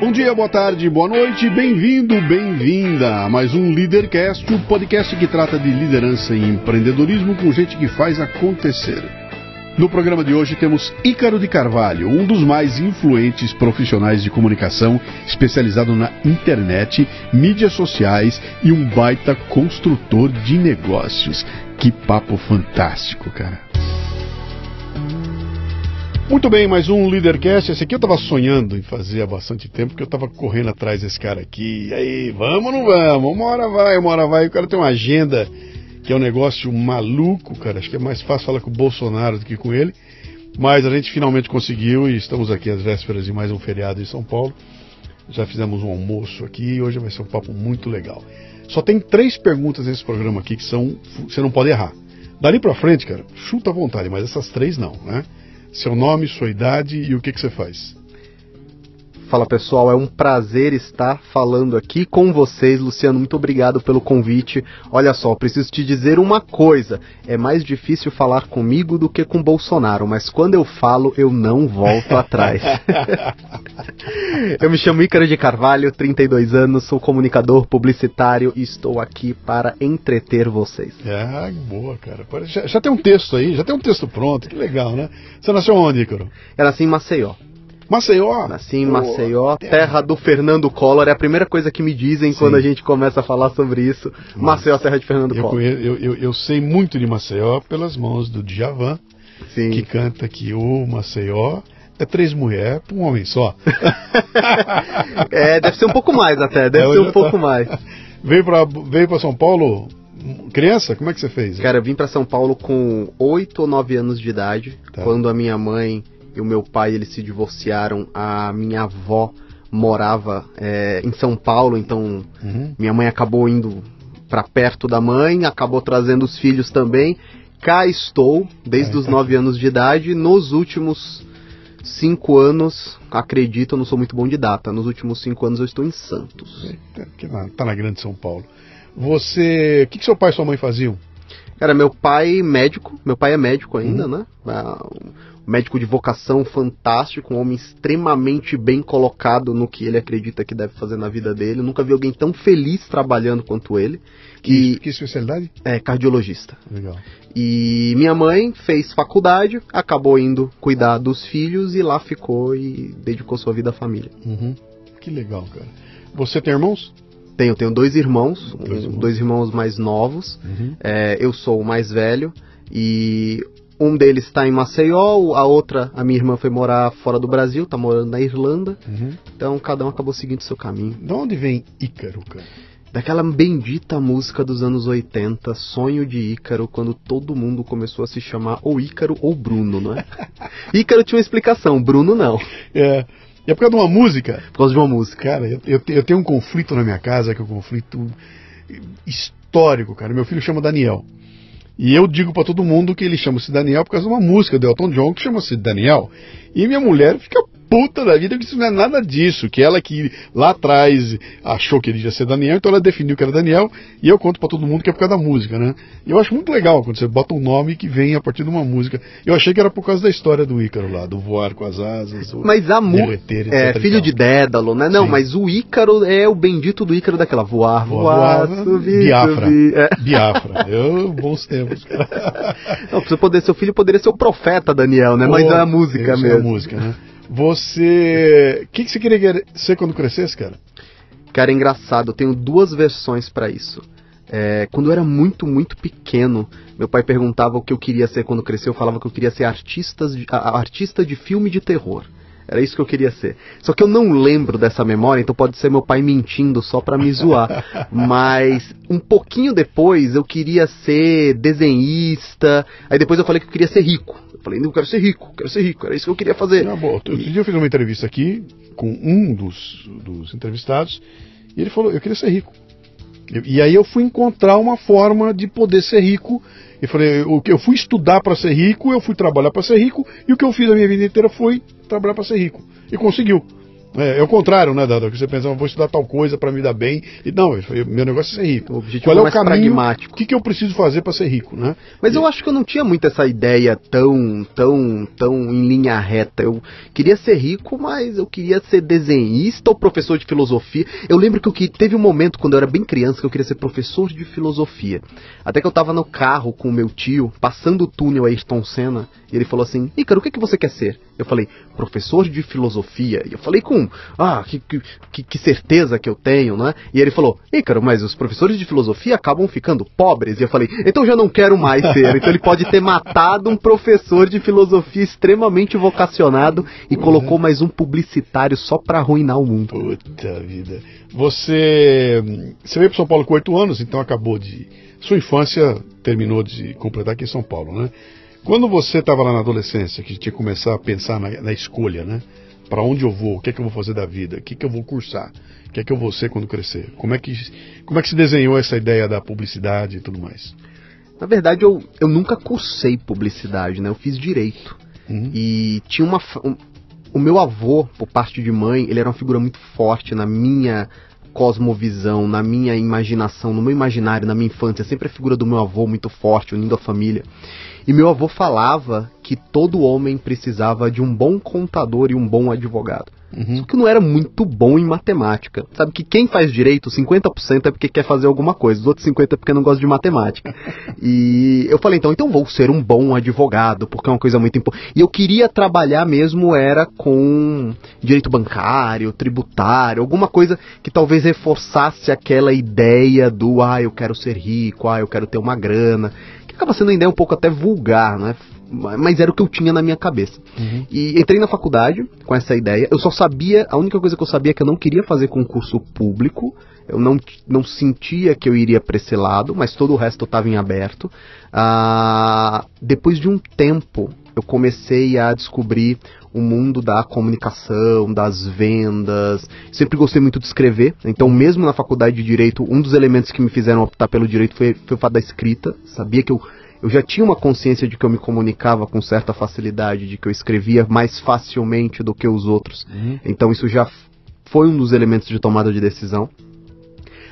Bom dia, boa tarde, boa noite, bem-vindo, bem-vinda a mais um Leadercast, o podcast que trata de liderança e empreendedorismo com gente que faz acontecer. No programa de hoje temos Ícaro de Carvalho, um dos mais influentes profissionais de comunicação, especializado na internet, mídias sociais e um baita construtor de negócios. Que papo fantástico, cara. Muito bem, mais um Leadercast. Esse aqui eu estava sonhando em fazer há bastante tempo, porque eu estava correndo atrás desse cara aqui. E aí, vamos ou não vamos? Uma hora vai, uma hora vai. O cara tem uma agenda que é um negócio maluco, cara. Acho que é mais fácil falar com o Bolsonaro do que com ele. Mas a gente finalmente conseguiu e estamos aqui às vésperas de mais um feriado em São Paulo. Já fizemos um almoço aqui e hoje vai ser um papo muito legal. Só tem três perguntas nesse programa aqui que são. Você não pode errar. Dali pra frente, cara, chuta à vontade, mas essas três não, né? Seu nome, sua idade e o que, que você faz. Fala pessoal, é um prazer estar falando aqui com vocês. Luciano, muito obrigado pelo convite. Olha só, preciso te dizer uma coisa: é mais difícil falar comigo do que com Bolsonaro, mas quando eu falo, eu não volto atrás. eu me chamo Ícaro de Carvalho, 32 anos, sou comunicador publicitário e estou aqui para entreter vocês. Ah, boa, cara. Já, já tem um texto aí, já tem um texto pronto, que legal, né? Você nasceu onde, Ícaro? Eu nasci em Maceió. Maceió? Nasci em Maceió, terra do Fernando Collor. É a primeira coisa que me dizem Sim. quando a gente começa a falar sobre isso. Maceió, terra de Fernando eu Collor. Conheço, eu, eu, eu, sei muito de Maceió pelas mãos do Djavan, Sim. que canta que o Maceió é três mulheres para um homem só. é, deve ser um pouco mais até, deve é, ser um pouco mais. Veio para veio São Paulo criança? Como é que você fez? Cara, eu vim para São Paulo com oito ou nove anos de idade, tá. quando a minha mãe e o meu pai eles se divorciaram. A minha avó morava é, em São Paulo, então uhum. minha mãe acabou indo para perto da mãe, acabou trazendo os filhos também. Cá estou, desde os nove anos de idade. Nos últimos cinco anos, acredito, eu não sou muito bom de data. Nos últimos cinco anos eu estou em Santos. Eita, tá na Grande São Paulo. Você, o que, que seu pai e sua mãe faziam? Cara, meu pai médico, meu pai é médico ainda, uhum. né? Médico de vocação fantástico, um homem extremamente bem colocado no que ele acredita que deve fazer na vida dele. Eu nunca vi alguém tão feliz trabalhando quanto ele. Que, que especialidade? É, cardiologista. Legal. E minha mãe fez faculdade, acabou indo cuidar dos filhos e lá ficou e dedicou sua vida à família. Uhum. Que legal, cara. Você tem irmãos? Tenho, tenho dois irmãos, dois irmãos, dois irmãos mais novos. Uhum. É, eu sou o mais velho e um deles está em Maceió, a outra, a minha irmã foi morar fora do Brasil, está morando na Irlanda. Uhum. Então cada um acabou seguindo seu caminho. De onde vem Ícaro, cara? Daquela bendita música dos anos 80, Sonho de Ícaro, quando todo mundo começou a se chamar ou Ícaro ou Bruno, não é? Ícaro tinha uma explicação, Bruno não. É. E é por causa de uma música? Por causa de uma música. Cara, eu, eu, eu tenho um conflito na minha casa, que é um conflito histórico, cara. Meu filho chama Daniel. E eu digo para todo mundo que ele chama-se Daniel por causa de uma música do Elton John que chama-se Daniel. E minha mulher fica puta da vida que isso não é nada disso, que ela que lá atrás achou que ele ia ser Daniel, então ela definiu que era Daniel, e eu conto para todo mundo que é por causa da música, né? E eu acho muito legal quando você bota um nome que vem a partir de uma música. Eu achei que era por causa da história do Ícaro lá, do voar com as asas, Mas a música é filho de Dédalo, né? Não, Sim. mas o Ícaro é o bendito do Ícaro daquela voar, voar, voar subir, Biafra. Subir. É. Biafra. Eu bons tempos. Não, você poder seu filho poderia ser o profeta Daniel, né? Mas é a música mesmo. É a música, né? Você. O que, que você queria ser quando crescesse, cara? Cara, é engraçado, eu tenho duas versões para isso. É, quando eu era muito, muito pequeno, meu pai perguntava o que eu queria ser quando crescer. Eu falava que eu queria ser artistas de, a, artista de filme de terror. Era isso que eu queria ser. Só que eu não lembro dessa memória, então pode ser meu pai mentindo só pra me zoar. Mas um pouquinho depois eu queria ser desenhista. Aí depois eu falei que eu queria ser rico. Falei, não, eu quero ser rico, quero ser rico, era isso que eu queria fazer. Ah, bom, outro dia eu fiz uma entrevista aqui com um dos, dos entrevistados e ele falou, eu queria ser rico. E aí eu fui encontrar uma forma de poder ser rico. E falei, o que eu fui estudar para ser rico, eu fui trabalhar para ser rico, e o que eu fiz a minha vida inteira foi trabalhar para ser rico. E conseguiu. É, é o contrário, né, Dada? Que você pensa, vou estudar tal coisa para me dar bem. E não, meu negócio é ser rico. O objetivo Qual é, é o caminho? Pragmático. O que, que eu preciso fazer para ser rico, né? Mas e... eu acho que eu não tinha muito essa ideia tão, tão, tão em linha reta. Eu queria ser rico, mas eu queria ser desenhista ou professor de filosofia. Eu lembro que eu que teve um momento quando eu era bem criança que eu queria ser professor de filosofia. Até que eu tava no carro com o meu tio, passando o túnel Ayrton Senna, e ele falou assim: Ícaro, o que, que você quer ser? Eu falei, professor de filosofia. E eu falei com, ah, que, que, que certeza que eu tenho, né? E ele falou, Ícaro, mas os professores de filosofia acabam ficando pobres. E eu falei, então já não quero mais ser. Então ele pode ter matado um professor de filosofia extremamente vocacionado e uhum. colocou mais um publicitário só para arruinar o mundo. Puta vida. Você, você veio para São Paulo com oito anos, então acabou de. Sua infância terminou de completar aqui em São Paulo, né? Quando você estava lá na adolescência, que tinha que começar a pensar na, na escolha, né? Para onde eu vou? O que é que eu vou fazer da vida? O que é que eu vou cursar? O que é que eu vou ser quando crescer? Como é que, como é que se desenhou essa ideia da publicidade e tudo mais? Na verdade, eu, eu nunca cursei publicidade, né? Eu fiz direito. Uhum. E tinha uma. Um, o meu avô, por parte de mãe, ele era uma figura muito forte na minha cosmovisão, na minha imaginação, no meu imaginário, na minha infância. Sempre a figura do meu avô muito forte, unindo a família. E meu avô falava que todo homem precisava de um bom contador e um bom advogado. Uhum. Só que não era muito bom em matemática. Sabe que quem faz direito, 50% é porque quer fazer alguma coisa, os outros 50% é porque não gosta de matemática. e eu falei, então, então vou ser um bom advogado, porque é uma coisa muito importante. E eu queria trabalhar mesmo era com direito bancário, tributário, alguma coisa que talvez reforçasse aquela ideia do ah, eu quero ser rico, ah, eu quero ter uma grana acaba sendo uma ideia um pouco até vulgar, né? Mas era o que eu tinha na minha cabeça. Uhum. E entrei na faculdade com essa ideia. Eu só sabia, a única coisa que eu sabia é que eu não queria fazer concurso público. Eu não, não sentia que eu iria para esse lado, mas todo o resto estava em aberto. Ah, depois de um tempo, eu comecei a descobrir o mundo da comunicação, das vendas. Sempre gostei muito de escrever, então mesmo na faculdade de direito, um dos elementos que me fizeram optar pelo direito foi, foi o fato da escrita. Sabia que eu eu já tinha uma consciência de que eu me comunicava com certa facilidade, de que eu escrevia mais facilmente do que os outros. Uhum. Então isso já foi um dos elementos de tomada de decisão.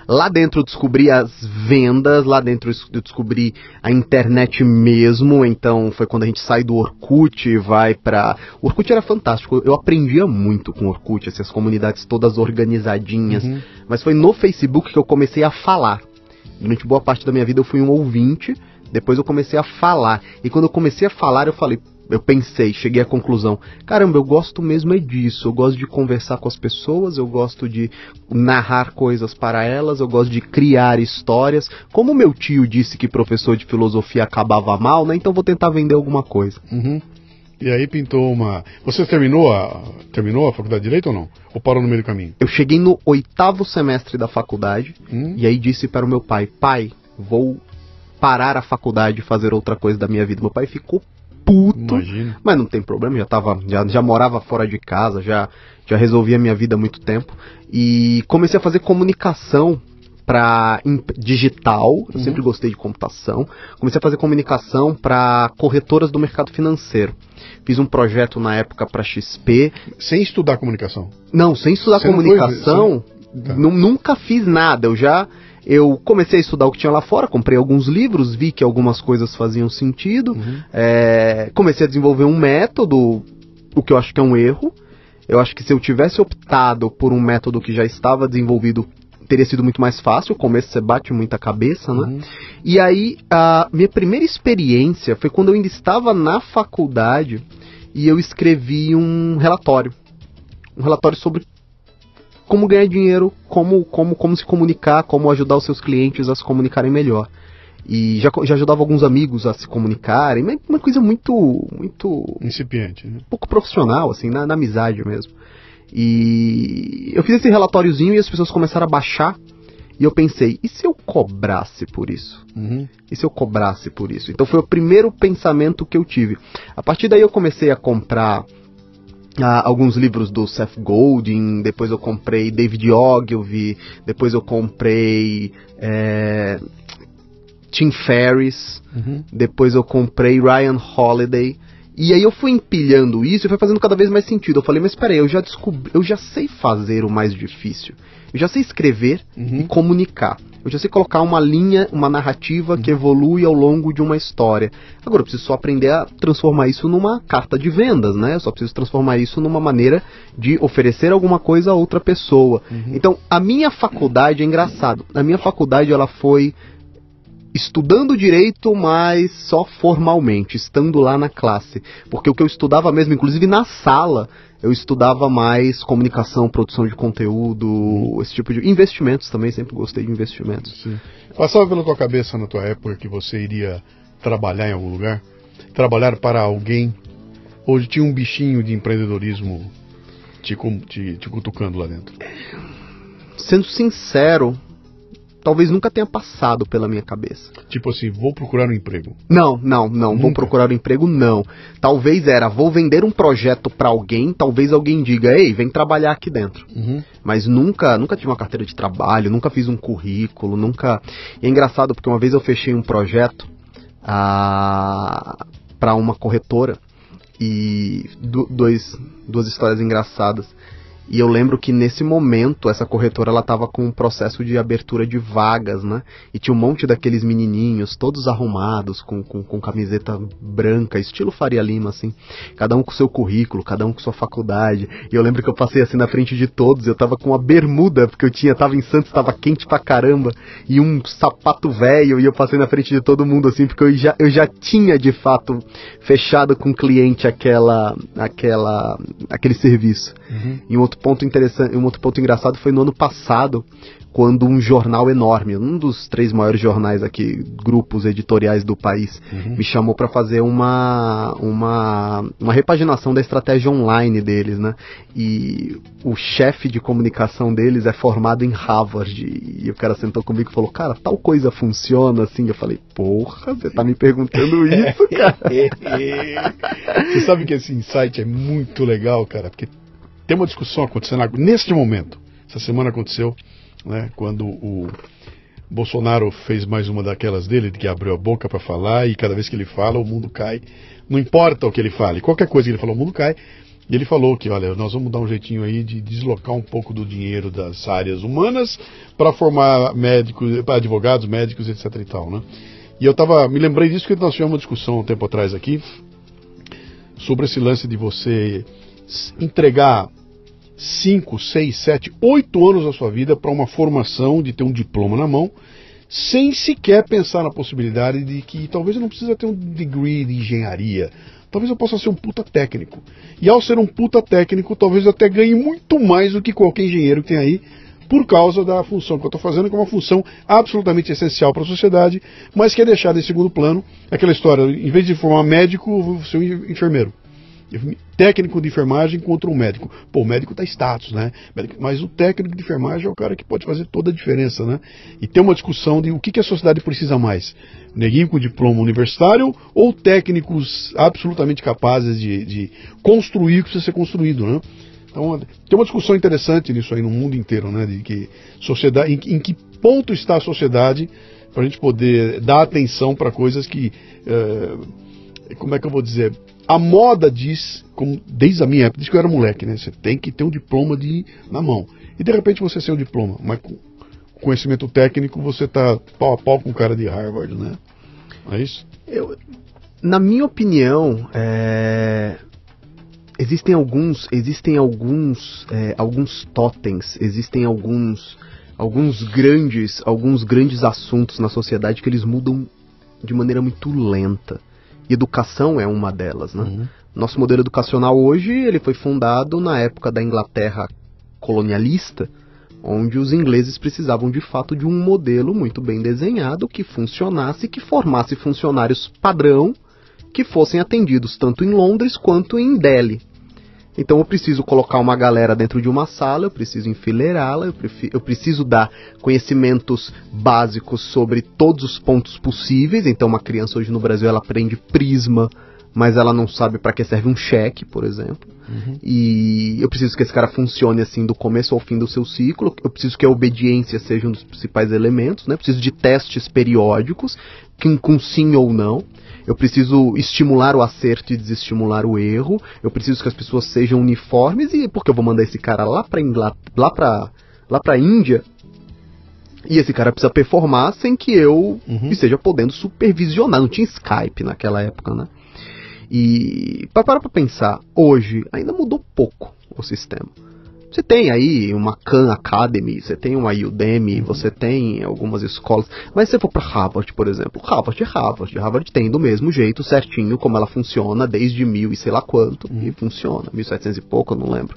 Lá dentro eu descobri as vendas, lá dentro eu descobri a internet mesmo, então foi quando a gente sai do Orkut e vai pra... O Orkut era fantástico, eu aprendia muito com o Orkut, essas comunidades todas organizadinhas, uhum. mas foi no Facebook que eu comecei a falar. Durante boa parte da minha vida eu fui um ouvinte, depois eu comecei a falar. E quando eu comecei a falar, eu falei, eu pensei, cheguei à conclusão: caramba, eu gosto mesmo é disso. Eu gosto de conversar com as pessoas, eu gosto de narrar coisas para elas, eu gosto de criar histórias. Como meu tio disse que professor de filosofia acabava mal, né? Então vou tentar vender alguma coisa. Uhum. E aí pintou uma. Você terminou a terminou a faculdade de direito ou não? Ou parou no meio do caminho? Eu cheguei no oitavo semestre da faculdade hum? e aí disse para o meu pai: pai, vou parar a faculdade e fazer outra coisa da minha vida. Meu pai ficou puto. Imagina. Mas não tem problema, já tava, já, já morava fora de casa, já, já resolvia minha vida há muito tempo. E comecei a fazer comunicação para digital, eu uhum. sempre gostei de computação. Comecei a fazer comunicação para corretoras do mercado financeiro. Fiz um projeto na época para XP. Sem estudar comunicação? Não, sem estudar Você comunicação. Foi... Tá. Nunca fiz nada. Eu já eu comecei a estudar o que tinha lá fora, comprei alguns livros, vi que algumas coisas faziam sentido, uhum. é, comecei a desenvolver um método, o que eu acho que é um erro. Eu acho que se eu tivesse optado por um método que já estava desenvolvido, teria sido muito mais fácil. O começo você bate muita cabeça, né? Uhum. E aí, a minha primeira experiência foi quando eu ainda estava na faculdade e eu escrevi um relatório. Um relatório sobre como ganhar dinheiro, como, como, como se comunicar, como ajudar os seus clientes a se comunicarem melhor. E já, já ajudava alguns amigos a se comunicarem, mas uma coisa muito. muito. incipiente, né? pouco profissional, assim, na, na amizade mesmo. E eu fiz esse relatóriozinho e as pessoas começaram a baixar. E eu pensei, e se eu cobrasse por isso? Uhum. E se eu cobrasse por isso? Então foi o primeiro pensamento que eu tive. A partir daí eu comecei a comprar ah, alguns livros do Seth Godin, depois eu comprei David Ogilvy, depois eu comprei é, Tim Ferriss, uhum. depois eu comprei Ryan Holiday E aí eu fui empilhando isso e foi fazendo cada vez mais sentido. Eu falei, mas peraí, eu já descobri, eu já sei fazer o mais difícil. Eu já sei escrever Uhum. e comunicar. Eu já sei colocar uma linha, uma narrativa que evolui ao longo de uma história. Agora eu preciso só aprender a transformar isso numa carta de vendas, né? Eu só preciso transformar isso numa maneira de oferecer alguma coisa a outra pessoa. Então, a minha faculdade é engraçado. A minha faculdade ela foi estudando direito, mas só formalmente, estando lá na classe. Porque o que eu estudava mesmo, inclusive na sala, eu estudava mais comunicação, produção de conteúdo, esse tipo de investimentos também, sempre gostei de investimentos. Sim. Passava pela tua cabeça na tua época que você iria trabalhar em algum lugar? Trabalhar para alguém? Ou tinha um bichinho de empreendedorismo te, te, te cutucando lá dentro? Sendo sincero, talvez nunca tenha passado pela minha cabeça. Tipo assim, vou procurar um emprego. Não, não, não. Vou Nunca? procurar um emprego, não. Talvez era, vou vender um projeto pra alguém, talvez alguém diga, ei, vem trabalhar aqui dentro. Uhum. Mas nunca, nunca tive uma carteira de trabalho, nunca fiz um currículo, nunca. E é engraçado porque uma vez eu fechei um projeto para uma corretora e du- dois, duas histórias engraçadas. E eu lembro que nesse momento essa corretora ela tava com um processo de abertura de vagas, né? E tinha um monte daqueles menininhos, todos arrumados, com, com, com camiseta branca, estilo Faria Lima, assim. Cada um com seu currículo, cada um com sua faculdade. E eu lembro que eu passei assim na frente de todos, eu tava com uma bermuda, porque eu tinha, tava em Santos, tava quente pra caramba, e um sapato velho, e eu passei na frente de todo mundo assim, porque eu já, eu já tinha de fato fechado com o cliente aquela, aquela, aquele serviço. Uhum. E um outro ponto interessante, um outro ponto engraçado foi no ano passado, quando um jornal enorme, um dos três maiores jornais aqui, grupos editoriais do país, Uhum. me chamou para fazer uma, uma uma repaginação da estratégia online deles, né? E o chefe de comunicação deles é formado em Harvard e o cara sentou comigo e falou: "Cara, tal coisa funciona assim?" Eu falei: "Porra, você tá me perguntando isso, cara?" Você sabe que esse insight é muito legal, cara, porque tem uma discussão acontecendo neste momento. Essa semana aconteceu, né, quando o Bolsonaro fez mais uma daquelas dele, de que abriu a boca para falar e cada vez que ele fala o mundo cai. Não importa o que ele fale, qualquer coisa que ele falou, o mundo cai. E ele falou que, olha, nós vamos dar um jeitinho aí de deslocar um pouco do dinheiro das áreas humanas para formar médicos, advogados, médicos, etc e tal, né? E eu tava, me lembrei disso porque nós tivemos uma discussão um tempo atrás aqui sobre esse lance de você entregar 5, 6, 7, 8 anos da sua vida para uma formação de ter um diploma na mão, sem sequer pensar na possibilidade de que talvez eu não precisa ter um degree de engenharia. Talvez eu possa ser um puta técnico. E ao ser um puta técnico, talvez eu até ganhe muito mais do que qualquer engenheiro que tem aí, por causa da função que eu estou fazendo, que é uma função absolutamente essencial para a sociedade, mas que é deixada em segundo plano. Aquela história, em vez de formar médico, eu vou ser um enfermeiro. Técnico de enfermagem contra um médico. Pô, o médico tá status, né? Mas o técnico de enfermagem é o cara que pode fazer toda a diferença, né? E tem uma discussão de o que, que a sociedade precisa mais: neguinho com diploma universitário ou técnicos absolutamente capazes de, de construir o que precisa ser construído, né? Então, tem uma discussão interessante nisso aí no mundo inteiro, né? De que sociedade, em, em que ponto está a sociedade para a gente poder dar atenção para coisas que, eh, como é que eu vou dizer, a moda diz, como desde a minha época, diz que eu era moleque, né? Você tem que ter um diploma de na mão. E de repente você tem o diploma, mas com conhecimento técnico você tá pau a pau com o cara de Harvard, né? É isso? Eu, na minha opinião, é, existem alguns, existem alguns, é, alguns totens, existem alguns, alguns grandes, alguns grandes assuntos na sociedade que eles mudam de maneira muito lenta. E educação é uma delas, né? Uhum. Nosso modelo educacional hoje ele foi fundado na época da Inglaterra colonialista, onde os ingleses precisavam de fato de um modelo muito bem desenhado que funcionasse, que formasse funcionários padrão que fossem atendidos tanto em Londres quanto em Delhi. Então eu preciso colocar uma galera dentro de uma sala, eu preciso enfileirá-la, eu, eu preciso dar conhecimentos básicos sobre todos os pontos possíveis. Então uma criança hoje no Brasil ela aprende prisma, mas ela não sabe para que serve um cheque, por exemplo. Uhum. E, eu preciso que esse cara funcione assim do começo ao fim do seu ciclo. Eu preciso que a obediência seja um dos principais elementos, né? Eu preciso de testes periódicos, com sim ou não. Eu preciso estimular o acerto e desestimular o erro. Eu preciso que as pessoas sejam uniformes e porque eu vou mandar esse cara lá para lá para lá para Índia e esse cara precisa performar sem que eu uhum. esteja podendo supervisionar. Não tinha Skype naquela época, né? E para para pensar, hoje ainda mudou pouco o sistema. Você tem aí uma Khan Academy, você tem uma Udemy, você tem algumas escolas. Mas se você for para Harvard, por exemplo, Harvard é Harvard. Harvard tem do mesmo jeito, certinho, como ela funciona desde mil e sei lá quanto. Uhum. E funciona, 1700 e pouco, eu não lembro.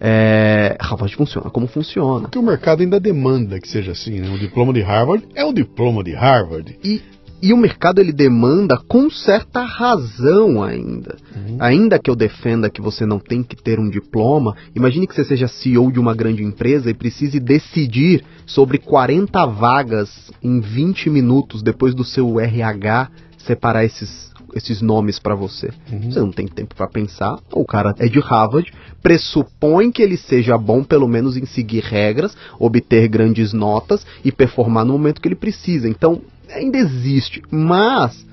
É, Harvard funciona como funciona. Porque o mercado ainda demanda que seja assim, né? O diploma de Harvard é o diploma de Harvard. E e o mercado ele demanda com certa razão ainda. Uhum. Ainda que eu defenda que você não tem que ter um diploma, imagine que você seja CEO de uma grande empresa e precise decidir sobre 40 vagas em 20 minutos depois do seu RH separar esses, esses nomes para você. Uhum. Você não tem tempo para pensar. O cara é de Harvard, pressupõe que ele seja bom pelo menos em seguir regras, obter grandes notas e performar no momento que ele precisa. Então, ainda existe, mas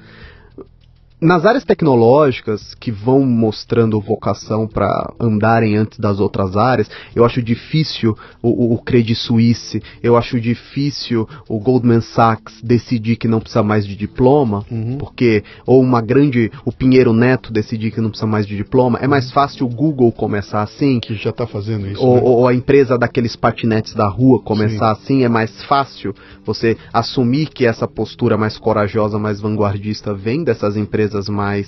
nas áreas tecnológicas que vão mostrando vocação para andarem antes das outras áreas, eu acho difícil o, o, Credit Suisse, eu acho difícil o Goldman Sachs decidir que não precisa mais de diploma, uhum. porque ou uma grande, o Pinheiro Neto decidir que não precisa mais de diploma, é mais fácil o Google começar assim, que já está fazendo isso, ou, né? ou, a empresa daqueles patinetes da rua começar Sim. assim, é mais fácil você assumir que essa postura mais corajosa, mais vanguardista vem dessas empresas empresas mais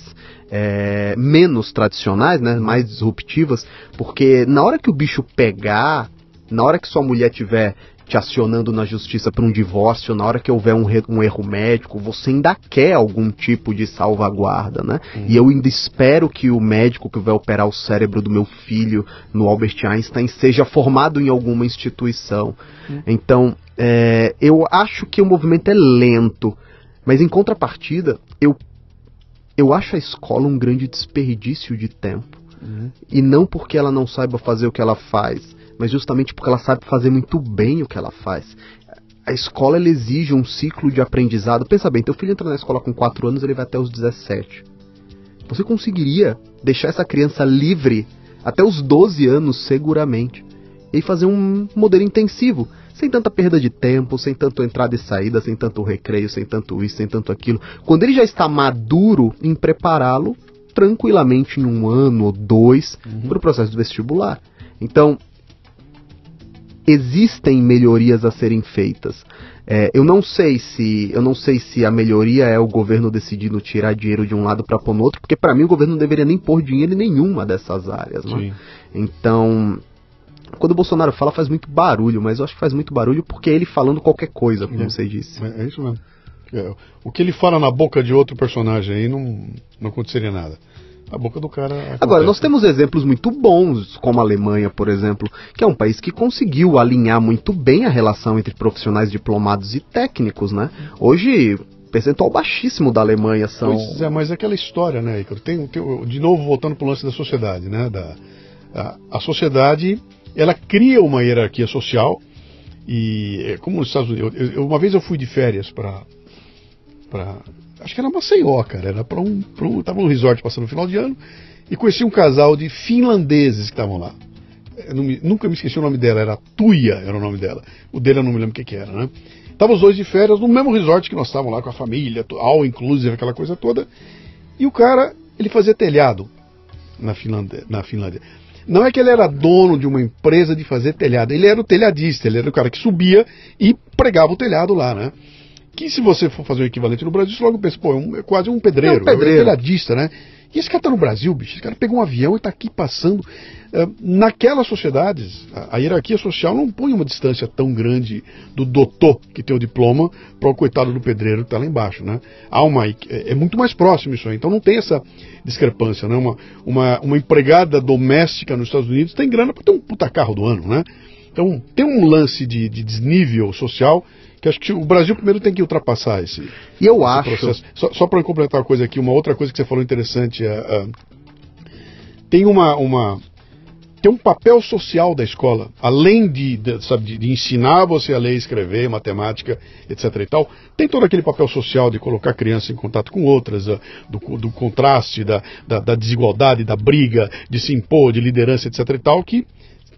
é, menos tradicionais, né, mais disruptivas, porque na hora que o bicho pegar, na hora que sua mulher tiver te acionando na justiça para um divórcio, na hora que houver um, um, erro médico, você ainda quer algum tipo de salvaguarda, né? Uhum. E eu ainda espero que o médico que vai operar o cérebro do meu filho no Albert Einstein seja formado em alguma instituição. Uhum. Então, é, eu acho que o movimento é lento, mas em contrapartida, eu eu acho a escola um grande desperdício de tempo. Uhum. E não porque ela não saiba fazer o que ela faz, mas justamente porque ela sabe fazer muito bem o que ela faz. A escola exige um ciclo de aprendizado. Pensa bem, teu filho entra na escola com 4 anos, ele vai até os 17. Você conseguiria deixar essa criança livre até os 12 anos seguramente e fazer um modelo intensivo sem tanta perda de tempo, sem tanto entrada e saída, sem tanto recreio, sem tanto isso, sem tanto aquilo. Quando ele já está maduro em prepará-lo tranquilamente em um ano ou dois uhum. para o processo vestibular. Então, existem melhorias a serem feitas. É, eu não sei se eu não sei se a melhoria é o governo decidindo tirar dinheiro de um lado para pôr no outro, porque para mim o governo não deveria nem pôr dinheiro em nenhuma dessas áreas. Né? Então quando o Bolsonaro fala faz muito barulho, mas eu acho que faz muito barulho porque é ele falando qualquer coisa, como é, você disse. É, é isso mesmo. É, o que ele fala na boca de outro personagem aí não, não aconteceria nada. A boca do cara. Acontece. Agora, nós temos exemplos muito bons, como a Alemanha, por exemplo, que é um país que conseguiu alinhar muito bem a relação entre profissionais diplomados e técnicos, né? Hoje, percentual baixíssimo da Alemanha são. Pois é, mas é aquela história, né, Icaro? Tem, tem, de novo, voltando para o lance da sociedade, né? Da, a, a sociedade ela cria uma hierarquia social e é como nos Estados Unidos, eu, eu, uma vez eu fui de férias para para acho que era Maceió, cara, era para um, pra um tava num resort passando o final de ano e conheci um casal de finlandeses que estavam lá. Me, nunca me esqueci o nome dela, era Tuia, era o nome dela. O dele eu não me lembro o que, que era, né? Estavam os dois de férias no mesmo resort que nós estávamos lá com a família, all inclusive, aquela coisa toda. E o cara, ele fazia telhado na Finlândia. Na Finlândia. Não é que ele era dono de uma empresa de fazer telhado, ele era o telhadista, ele era o cara que subia e pregava o telhado lá, né? Que se você for fazer o equivalente no Brasil, você logo pensa, pô, é, um, é quase um pedreiro, é um pedreiro. É um telhadista, né? E esse cara tá no Brasil, bicho, esse cara pegou um avião e tá aqui passando. Uh, naquelas sociedades, a, a, hierarquia social não põe uma distância tão grande do doutor que tem o diploma para o coitado do pedreiro que tá lá embaixo, né? Há uma, é, é, muito mais próximo isso aí. Então não tem essa discrepância, né? Uma, uma, uma empregada doméstica nos Estados Unidos tem grana para ter um puta carro do ano, né? Então tem um lance de, de desnível social que acho que o Brasil primeiro tem que ultrapassar esse, e eu esse acho processo. Só, só para completar uma coisa aqui, uma outra coisa que você falou interessante é, é tem uma, uma tem um papel social da escola, além de, de, sabe, de, ensinar você a ler, escrever, matemática, etc. e tal, tem todo aquele papel social de colocar a criança em contato com outras, do, do contraste, da, da, da, desigualdade, da briga, de se impor, de liderança, etc. e tal, que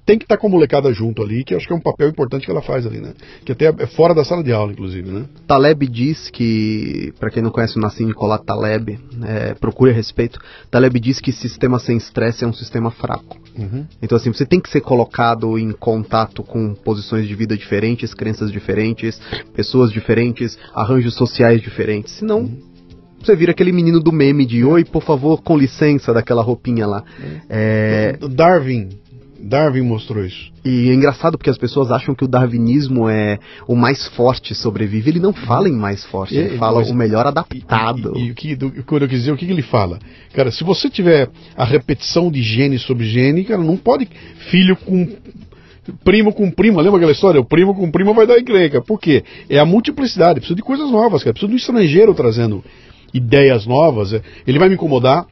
tem que estar com a molecada junto ali, que eu acho que é um papel importante que ela faz ali, né? Que até é fora da sala de aula, inclusive, né? Taleb diz que, para quem não conhece o Nassim Nicolás Taleb, é, procure a respeito, Taleb diz que sistema sem estresse é um sistema fraco. Uhum. Então, assim, você tem que ser colocado em contato com posições de vida diferentes, crenças diferentes, pessoas diferentes, arranjos sociais diferentes, senão... Uhum você vira aquele menino do meme de oi, por favor, com licença, daquela roupinha lá. É. É... Darwin Darwin mostrou isso. E é engraçado porque as pessoas acham que o darwinismo é o mais forte sobrevive. Ele não fala em mais forte, ele fala mas, o melhor adaptado. E, e, e, o que, do, quando eu quis dizer, o que, que ele fala? Cara, se você tiver a repetição de gene sobre gene, cara, não pode filho com primo com primo, lembra aquela história? O primo com primo vai dar encrenca. Por quê? É a multiplicidade, precisa de coisas novas, cara. Precisa de um estrangeiro trazendo ideias novas. Ele vai me incomodar,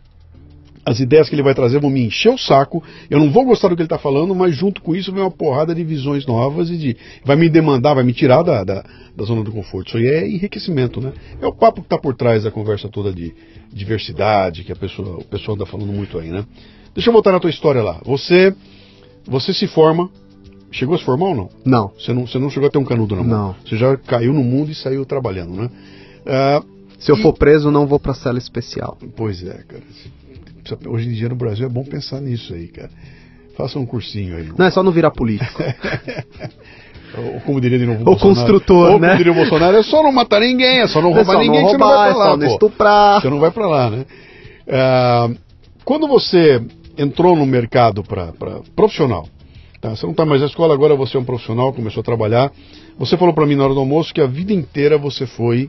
as ideias que ele vai trazer vão me encher o saco, eu não vou gostar do que ele está falando, mas junto com isso vem uma porrada de visões novas e de, vai me demandar, vai me tirar da, da, da zona do conforto. Isso aí é enriquecimento, né? É o papo que está por trás da conversa toda de diversidade, que a pessoa, o pessoal anda falando muito aí, né? Deixa eu voltar na tua história lá. Você, você se forma, chegou a se formar ou não? Não. Você não, você não chegou a ter um canudo na mão? Não. Você já caiu no mundo e saiu trabalhando, né? Uh, se eu e... for preso, não vou pra cela especial. Pois é, cara. Hoje em dia no Brasil é bom pensar nisso aí, cara. Faça um cursinho aí. Não é só não virar político. Ou como diria de novo o Bolsonaro. construtor, Ou né? como diria o Bolsonaro, é só não matar ninguém, é só não roubar é só ninguém não roubar, você não vai pra lá. É só não estuprar. Você não vai pra lá, né? Uh, quando você entrou no mercado pra, pra profissional, tá? você não está mais na escola, agora você é um profissional, começou a trabalhar. Você falou para mim na hora do almoço que a vida inteira você foi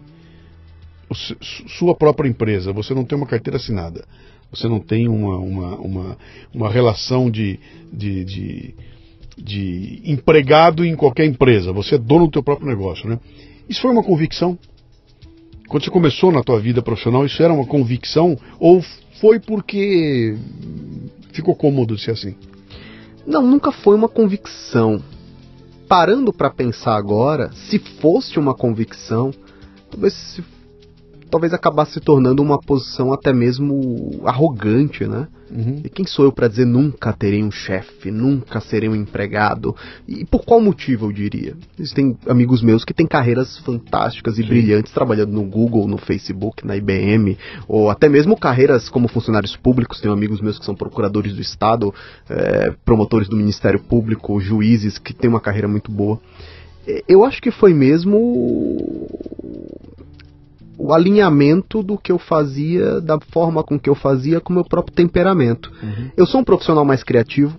sua própria empresa, você não tem uma carteira assinada. Você não tem uma, uma, uma, uma relação de, de, de, de empregado em qualquer empresa. Você é dono do teu próprio negócio, né? Isso foi uma convicção? Quando você começou na tua vida profissional, isso era uma convicção ou foi porque ficou cômodo ser assim? Não, nunca foi uma convicção. Parando para pensar agora, se fosse uma convicção, talvez se talvez acabasse se tornando uma posição até mesmo arrogante, né? Uhum. E quem sou eu para dizer nunca terei um chefe, nunca serei um empregado? E por qual motivo eu diria? Existem amigos meus que têm carreiras fantásticas e Sim. brilhantes trabalhando no Google, no Facebook, na IBM, ou até mesmo carreiras como funcionários públicos. Tenho amigos meus que são procuradores do Estado, é, promotores do Ministério Público, juízes que têm uma carreira muito boa. Eu acho que foi mesmo o alinhamento do que eu fazia, da forma com que eu fazia, com o meu próprio temperamento. Uhum. Eu sou um profissional mais criativo,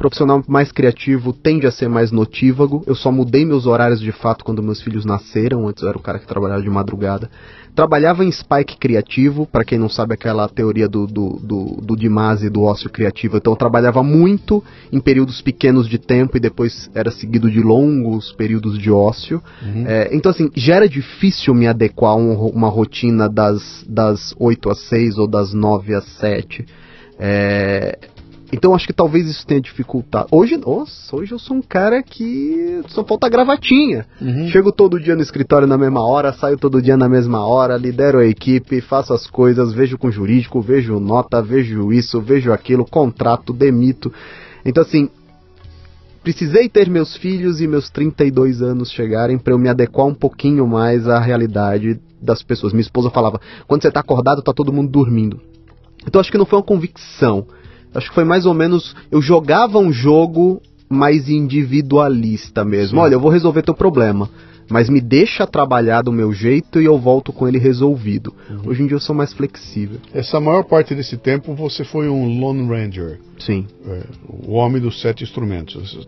profissional mais criativo tende a ser mais notívago. Eu só mudei meus horários de fato quando meus filhos nasceram. Antes eu era o cara que trabalhava de madrugada. Trabalhava em spike criativo, para quem não sabe aquela teoria do, do, do, do Dimase do ócio criativo. Então eu trabalhava muito em períodos pequenos de tempo e depois era seguido de longos períodos de ócio. Uhum. É, então assim, já era difícil me adequar a um, uma rotina das, das 8 às 6 ou das 9 às 7. É, então acho que talvez isso tenha dificultado. Hoje, nossa, hoje eu sou um cara que só falta gravatinha. Uhum. Chego todo dia no escritório na mesma hora, saio todo dia na mesma hora, lidero a equipe, faço as coisas, vejo com jurídico, vejo nota, vejo isso, vejo aquilo, contrato, demito. Então assim, precisei ter meus filhos e meus 32 anos chegarem para eu me adequar um pouquinho mais à realidade das pessoas. Minha esposa falava: "Quando você tá acordado, tá todo mundo dormindo". Então acho que não foi uma convicção Acho que foi mais ou menos. Eu jogava um jogo mais individualista mesmo. Sim. Olha, eu vou resolver teu problema. Mas me deixa trabalhar do meu jeito e eu volto com ele resolvido. Uhum. Hoje em dia eu sou mais flexível. Essa maior parte desse tempo você foi um Lone Ranger. Sim. É, o homem dos sete instrumentos.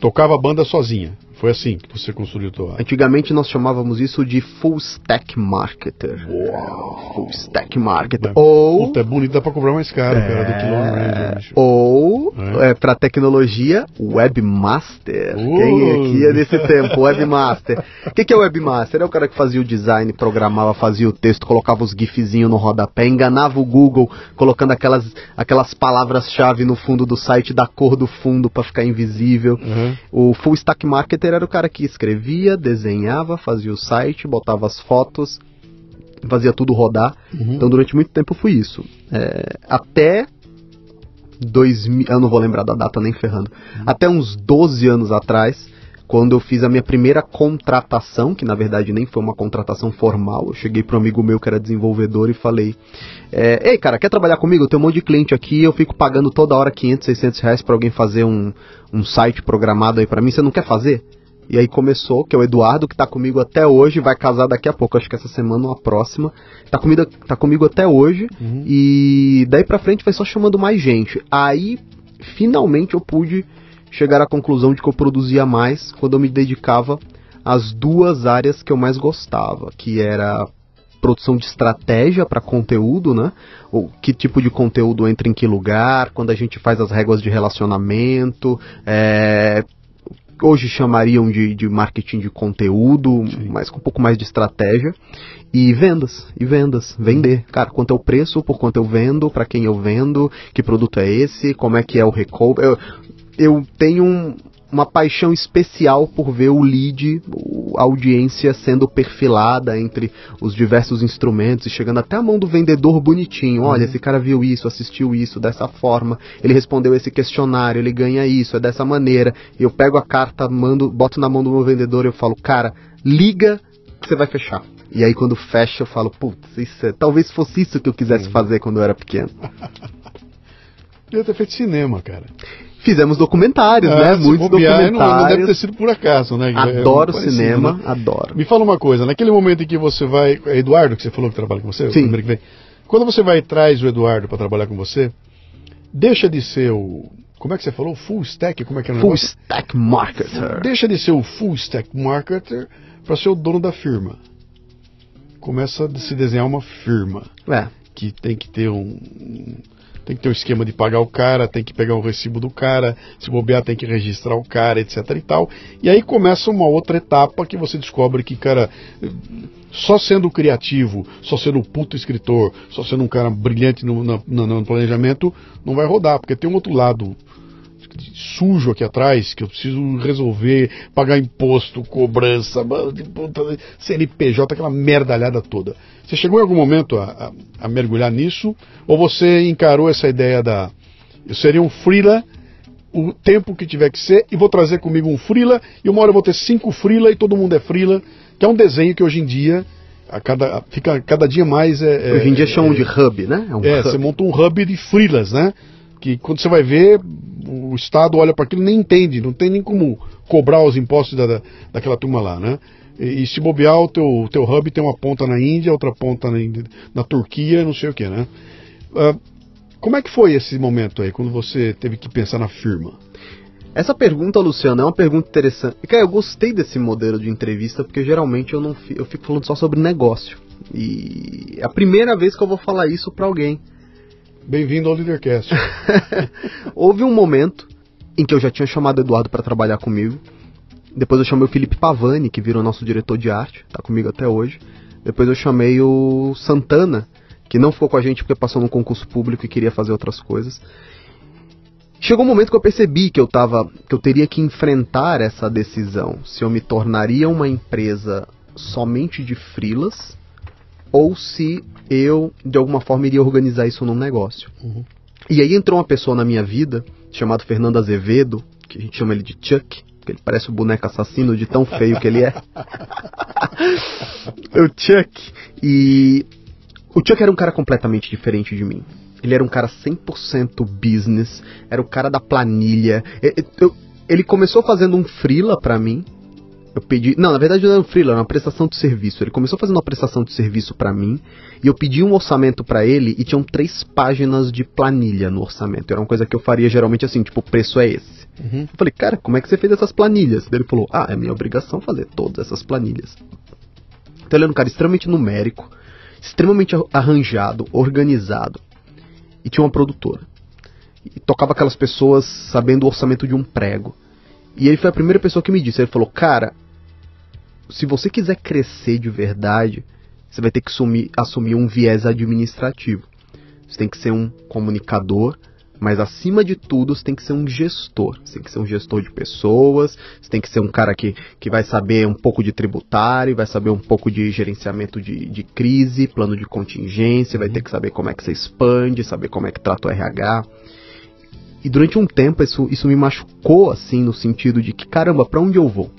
Tocava a banda sozinha. Foi assim que você construiu o tua... Antigamente nós chamávamos isso de full stack marketer. Uau. Full stack marketer. É, Ou Puta, é bonito, dá pra cobrar mais caro, cara, do que Long Ranger. bicho. Ou, É. é. para tecnologia, webmaster. Uh. Quem aqui é desse tempo? Webmaster. O que, que é webmaster? É o cara que fazia o design, programava, fazia o texto, colocava os gifzinhos no rodapé, enganava o Google, colocando aquelas, aquelas palavras-chave no fundo do site da cor do fundo para ficar invisível. Uhum. O full stack marketer era o cara que escrevia, desenhava, fazia o site, botava as fotos, fazia tudo rodar. Uhum. Então durante muito tempo eu fui isso. É, até 2000, eu não vou lembrar da data nem ferrando. Até uns 12 anos atrás, quando eu fiz a minha primeira contratação, que na verdade nem foi uma contratação formal, eu cheguei para um amigo meu que era desenvolvedor e falei: é, Ei, cara, quer trabalhar comigo? Eu tenho um monte de cliente aqui, eu fico pagando toda hora 500, 600 reais para alguém fazer um, um site programado aí para mim, você não quer fazer? E aí começou, que é o Eduardo, que tá comigo até hoje, vai casar daqui a pouco, acho que essa semana ou a próxima. Tá comigo, tá comigo até hoje. Uhum. E daí pra frente vai só chamando mais gente. Aí, finalmente, eu pude chegar à conclusão de que eu produzia mais quando eu me dedicava às duas áreas que eu mais gostava, que era produção de estratégia para conteúdo, né? O que tipo de conteúdo entra em que lugar, quando a gente faz as regras de relacionamento, é, hoje chamariam de, de marketing de conteúdo, Sim. mas com um pouco mais de estratégia. E vendas, e vendas, vender. Cara, quanto é o preço, por quanto eu vendo, para quem eu vendo, que produto é esse, como é que é o recover. Eu, eu tenho um- uma paixão especial por ver o lead, a audiência sendo perfilada entre os diversos instrumentos e chegando até a mão do vendedor bonitinho. Olha, esse cara viu isso, assistiu isso dessa forma, ele respondeu esse questionário, ele ganha isso, é dessa maneira. Eu pego a carta, mando, boto na mão do meu vendedor e eu falo, cara, liga que você vai fechar. E aí quando fecha eu falo, putz, isso é- talvez fosse isso que eu quisesse fazer quando eu era pequeno. Devia ter feito cinema, cara. Fizemos documentários, Ah, né? se Muitos bobear, não- documentários. Não, deve ter sido por acaso, né? É Adoro parecido, cinema, né? adoro. Me fala uma coisa, naquele momento em que você vai. É Eduardo que você falou que trabalha com você? Sim. primeiro que vem. Quando você vai e traz o Eduardo para trabalhar com você, deixa de ser o. Como é que você falou? Full stack? Como é que é o Full negócio? stack marketer. Deixa de ser o full stack marketer para ser o dono da firma. Começa a se desenhar uma firma É, que tem que ter um tem que ter um esquema de pagar o cara, tem que pegar o recibo do cara, se bobear tem que registrar o cara, etc e tal. E aí começa uma outra etapa que você descobre que, cara, só sendo criativo, só sendo um puto escritor, só sendo um cara brilhante no, no- no planejamento, não vai rodar, porque tem um outro lado sujo aqui atrás que eu preciso resolver, pagar imposto, cobrança, CNPJ, aquela merdalhada toda. Você chegou em algum momento a, a- a mergulhar nisso? Ou você encarou essa ideia da. Eu seria um freela o tempo que tiver que ser e vou trazer comigo um freela e uma hora eu vou ter cinco freela e todo mundo é freela, que é um desenho que hoje em dia a cada, fica cada dia mais é, é- hoje em dia chamam é- de hub, né? um é, hub. você monta um hub de freelas, né? Que quando você vai ver, o Estado olha para aquilo e nem entende, não tem nem como cobrar os impostos da, da- daquela turma lá, né? E, e se bobear, o teu, o teu hub tem uma ponta na Índia, outra ponta na, na Turquia, não sei o que, né? Ah, como é que foi esse momento aí, quando você teve que pensar na firma? Essa pergunta, Luciano, é uma pergunta interessante. Cara, eu gostei desse modelo de entrevista porque geralmente eu não fi- eu fico falando só sobre negócio. E é a primeira vez que eu vou falar isso pra alguém. Bem-vindo ao Leadercast. Houve um momento em que eu já tinha chamado o Eduardo para trabalhar comigo. Depois eu chamei o Felipe Pavani, que virou nosso diretor de arte, tá comigo até hoje. Depois eu chamei o Santana, que não ficou com a gente porque passou num concurso público e queria fazer outras coisas. Chegou um momento que eu percebi que eu tava, que eu teria que enfrentar essa decisão, se eu me tornaria uma empresa somente de freelas ou se eu de alguma forma iria organizar isso num negócio. Uhum. E aí entrou uma pessoa na minha vida, chamado Fernando Azevedo, que a gente chama ele de Chuck, porque ele parece o boneco assassino de tão feio que ele é. o Chuck. E o Chuck era um cara completamente diferente de mim. Ele era um cara 100% business, era o cara da planilha. Eu- ele começou fazendo um freela pra mim. Eu pedi, não, na verdade não era um freela, era uma prestação de serviço. Ele começou fazendo uma prestação de serviço pra mim e eu pedi um orçamento pra ele e tinham três páginas de planilha no orçamento. Era uma coisa que eu faria geralmente assim, tipo, o preço é esse. Uhum. Eu falei, cara, como é que você fez essas planilhas? Ele falou, ah, é minha obrigação fazer todas essas planilhas. Então ele era um cara extremamente numérico, extremamente arranjado, organizado. E tinha uma produtora. E tocava aquelas pessoas sabendo o orçamento de um prego. E ele foi a primeira pessoa que me disse, ele falou, cara, se você quiser crescer de verdade, você vai ter que assumir, assumir um viés administrativo. Você tem que ser um comunicador, mas acima de tudo você tem que ser um gestor. Você tem que ser um gestor de pessoas, você tem que ser um cara que, que vai saber um pouco de tributário, vai saber um pouco de gerenciamento de, de crise, plano de contingência, vai ter que saber como é que você expande, saber como é que trata o RH. E durante um tempo isso, isso me machucou, assim, no sentido de que, caramba, para onde eu vou?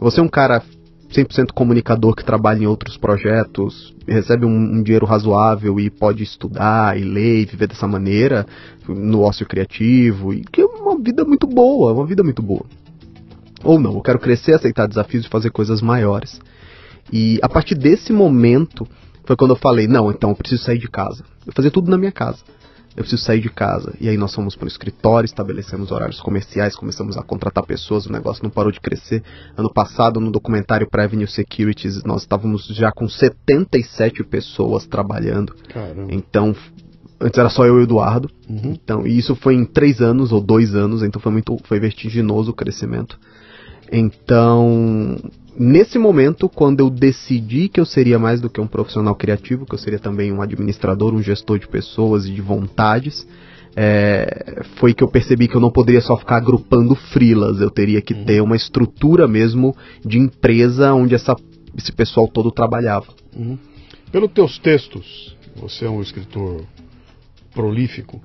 Você é um cara 100% comunicador que trabalha em outros projetos, recebe um, um, dinheiro razoável e pode estudar e ler e viver dessa maneira no ócio criativo, e que é uma vida muito boa, uma vida muito boa. Ou não, eu quero crescer, aceitar desafios e fazer coisas maiores. E a partir desse momento foi quando eu falei, não, então eu preciso sair de casa. Eu fazia tudo na minha casa eu preciso sair de casa. E aí nós fomos para o escritório, estabelecemos horários comerciais, começamos a contratar pessoas, o negócio não parou de crescer. Ano passado, no documentário Prevenue Securities, nós estávamos já com 77 pessoas trabalhando. Caramba. Então, antes era só eu e o Eduardo. Uhum. Então, e isso foi em três anos ou dois anos, então foi muito, foi vertiginoso o crescimento. Então, nesse momento, quando eu decidi que eu seria mais do que um profissional criativo, que eu seria também um administrador, um gestor de pessoas e de vontades, é, foi que eu percebi que eu não poderia só ficar agrupando frilas, eu teria que uhum. ter uma estrutura mesmo de empresa onde essa, esse pessoal todo trabalhava. Uhum. Pelos teus textos, você é um escritor prolífico,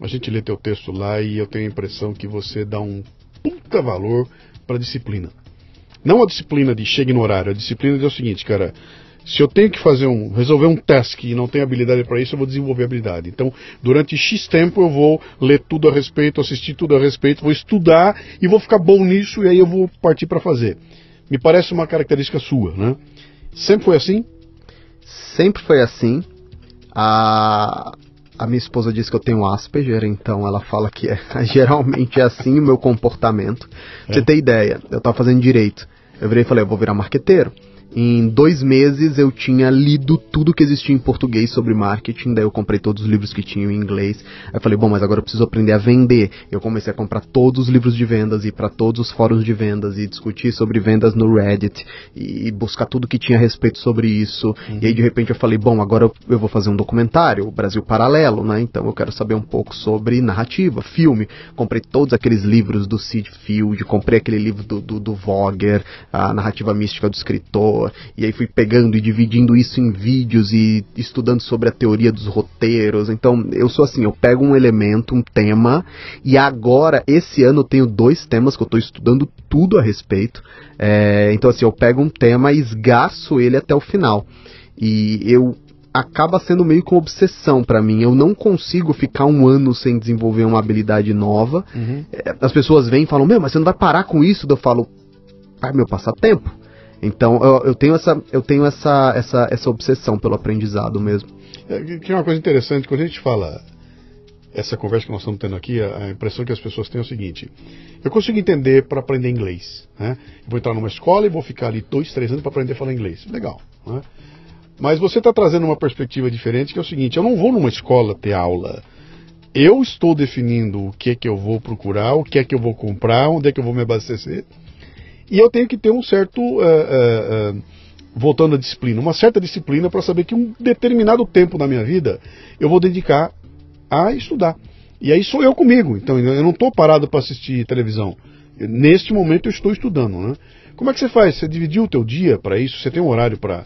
a gente lê teu texto lá e eu tenho a impressão que você dá um puta valor para a disciplina. Não a disciplina de chega no horário, a disciplina de é o seguinte, cara. Se eu tenho que fazer um, resolver um task e não tenho habilidade para isso, eu vou desenvolver habilidade. Então, durante X tempo eu vou ler tudo a respeito, assistir tudo a respeito, vou estudar e vou ficar bom nisso e aí eu vou partir para fazer. Me parece uma característica sua, né? Sempre foi assim? Sempre foi assim. A, a minha esposa diz que eu tenho Asperger, então ela fala que é, geralmente é assim o meu comportamento. Pra é. você ter ideia, eu tava fazendo direito. Eu virei e falei, eu vou virar marqueteiro. Em dois meses eu tinha lido tudo que existia em português sobre marketing, daí eu comprei todos os livros que tinham em inglês. Aí eu falei, bom, mas agora eu preciso aprender a vender. Eu comecei a comprar todos os livros de vendas, ir para todos os fóruns de vendas e discutir sobre vendas no Reddit e buscar tudo que tinha a respeito sobre isso. Uhum. E aí de repente eu falei, bom, agora eu, vou fazer um documentário, o Brasil Paralelo, né? Então eu quero saber um pouco sobre narrativa, filme. Comprei todos aqueles livros do Sid Field, comprei aquele livro do, do, do a narrativa mística do escritor e aí fui pegando e dividindo isso em vídeos e estudando sobre a teoria dos roteiros. Então, eu sou assim, eu pego um elemento, um tema, e agora, esse ano, eu tenho dois temas que eu estou estudando tudo a respeito. É, então, assim, eu pego um tema e esgaço ele até o final. E eu acaba sendo meio que uma obsessão para mim. Eu não consigo ficar um ano sem desenvolver uma habilidade nova. Uhum. É, as pessoas vêm e falam, meu, mas você não vai parar com isso? Eu falo, ah, meu passatempo. Então eu, eu, tenho, essa, eu tenho essa, essa, essa obsessão pelo aprendizado mesmo. É, que é uma coisa interessante, quando a gente fala essa conversa que nós estamos tendo aqui, a impressão que as pessoas têm é o seguinte: eu consigo entender para aprender inglês. Né? Eu vou entrar numa escola e vou ficar ali dois, três anos para aprender a falar inglês. Legal. Né? Mas você está trazendo uma perspectiva diferente, que é o seguinte: eu não vou numa escola ter aula. Eu estou definindo o que é que eu vou procurar, o que é que eu vou comprar, onde é que eu vou me abastecer. E eu tenho que ter um certo. Uh, uh, uh, voltando à disciplina, uma certa disciplina para saber que um determinado tempo da minha vida eu vou dedicar a estudar. E aí sou eu comigo, então eu não estou parado para assistir televisão. neste momento eu estou estudando, né? Como é que você faz? Você dividiu o teu dia para isso? Você tem um horário para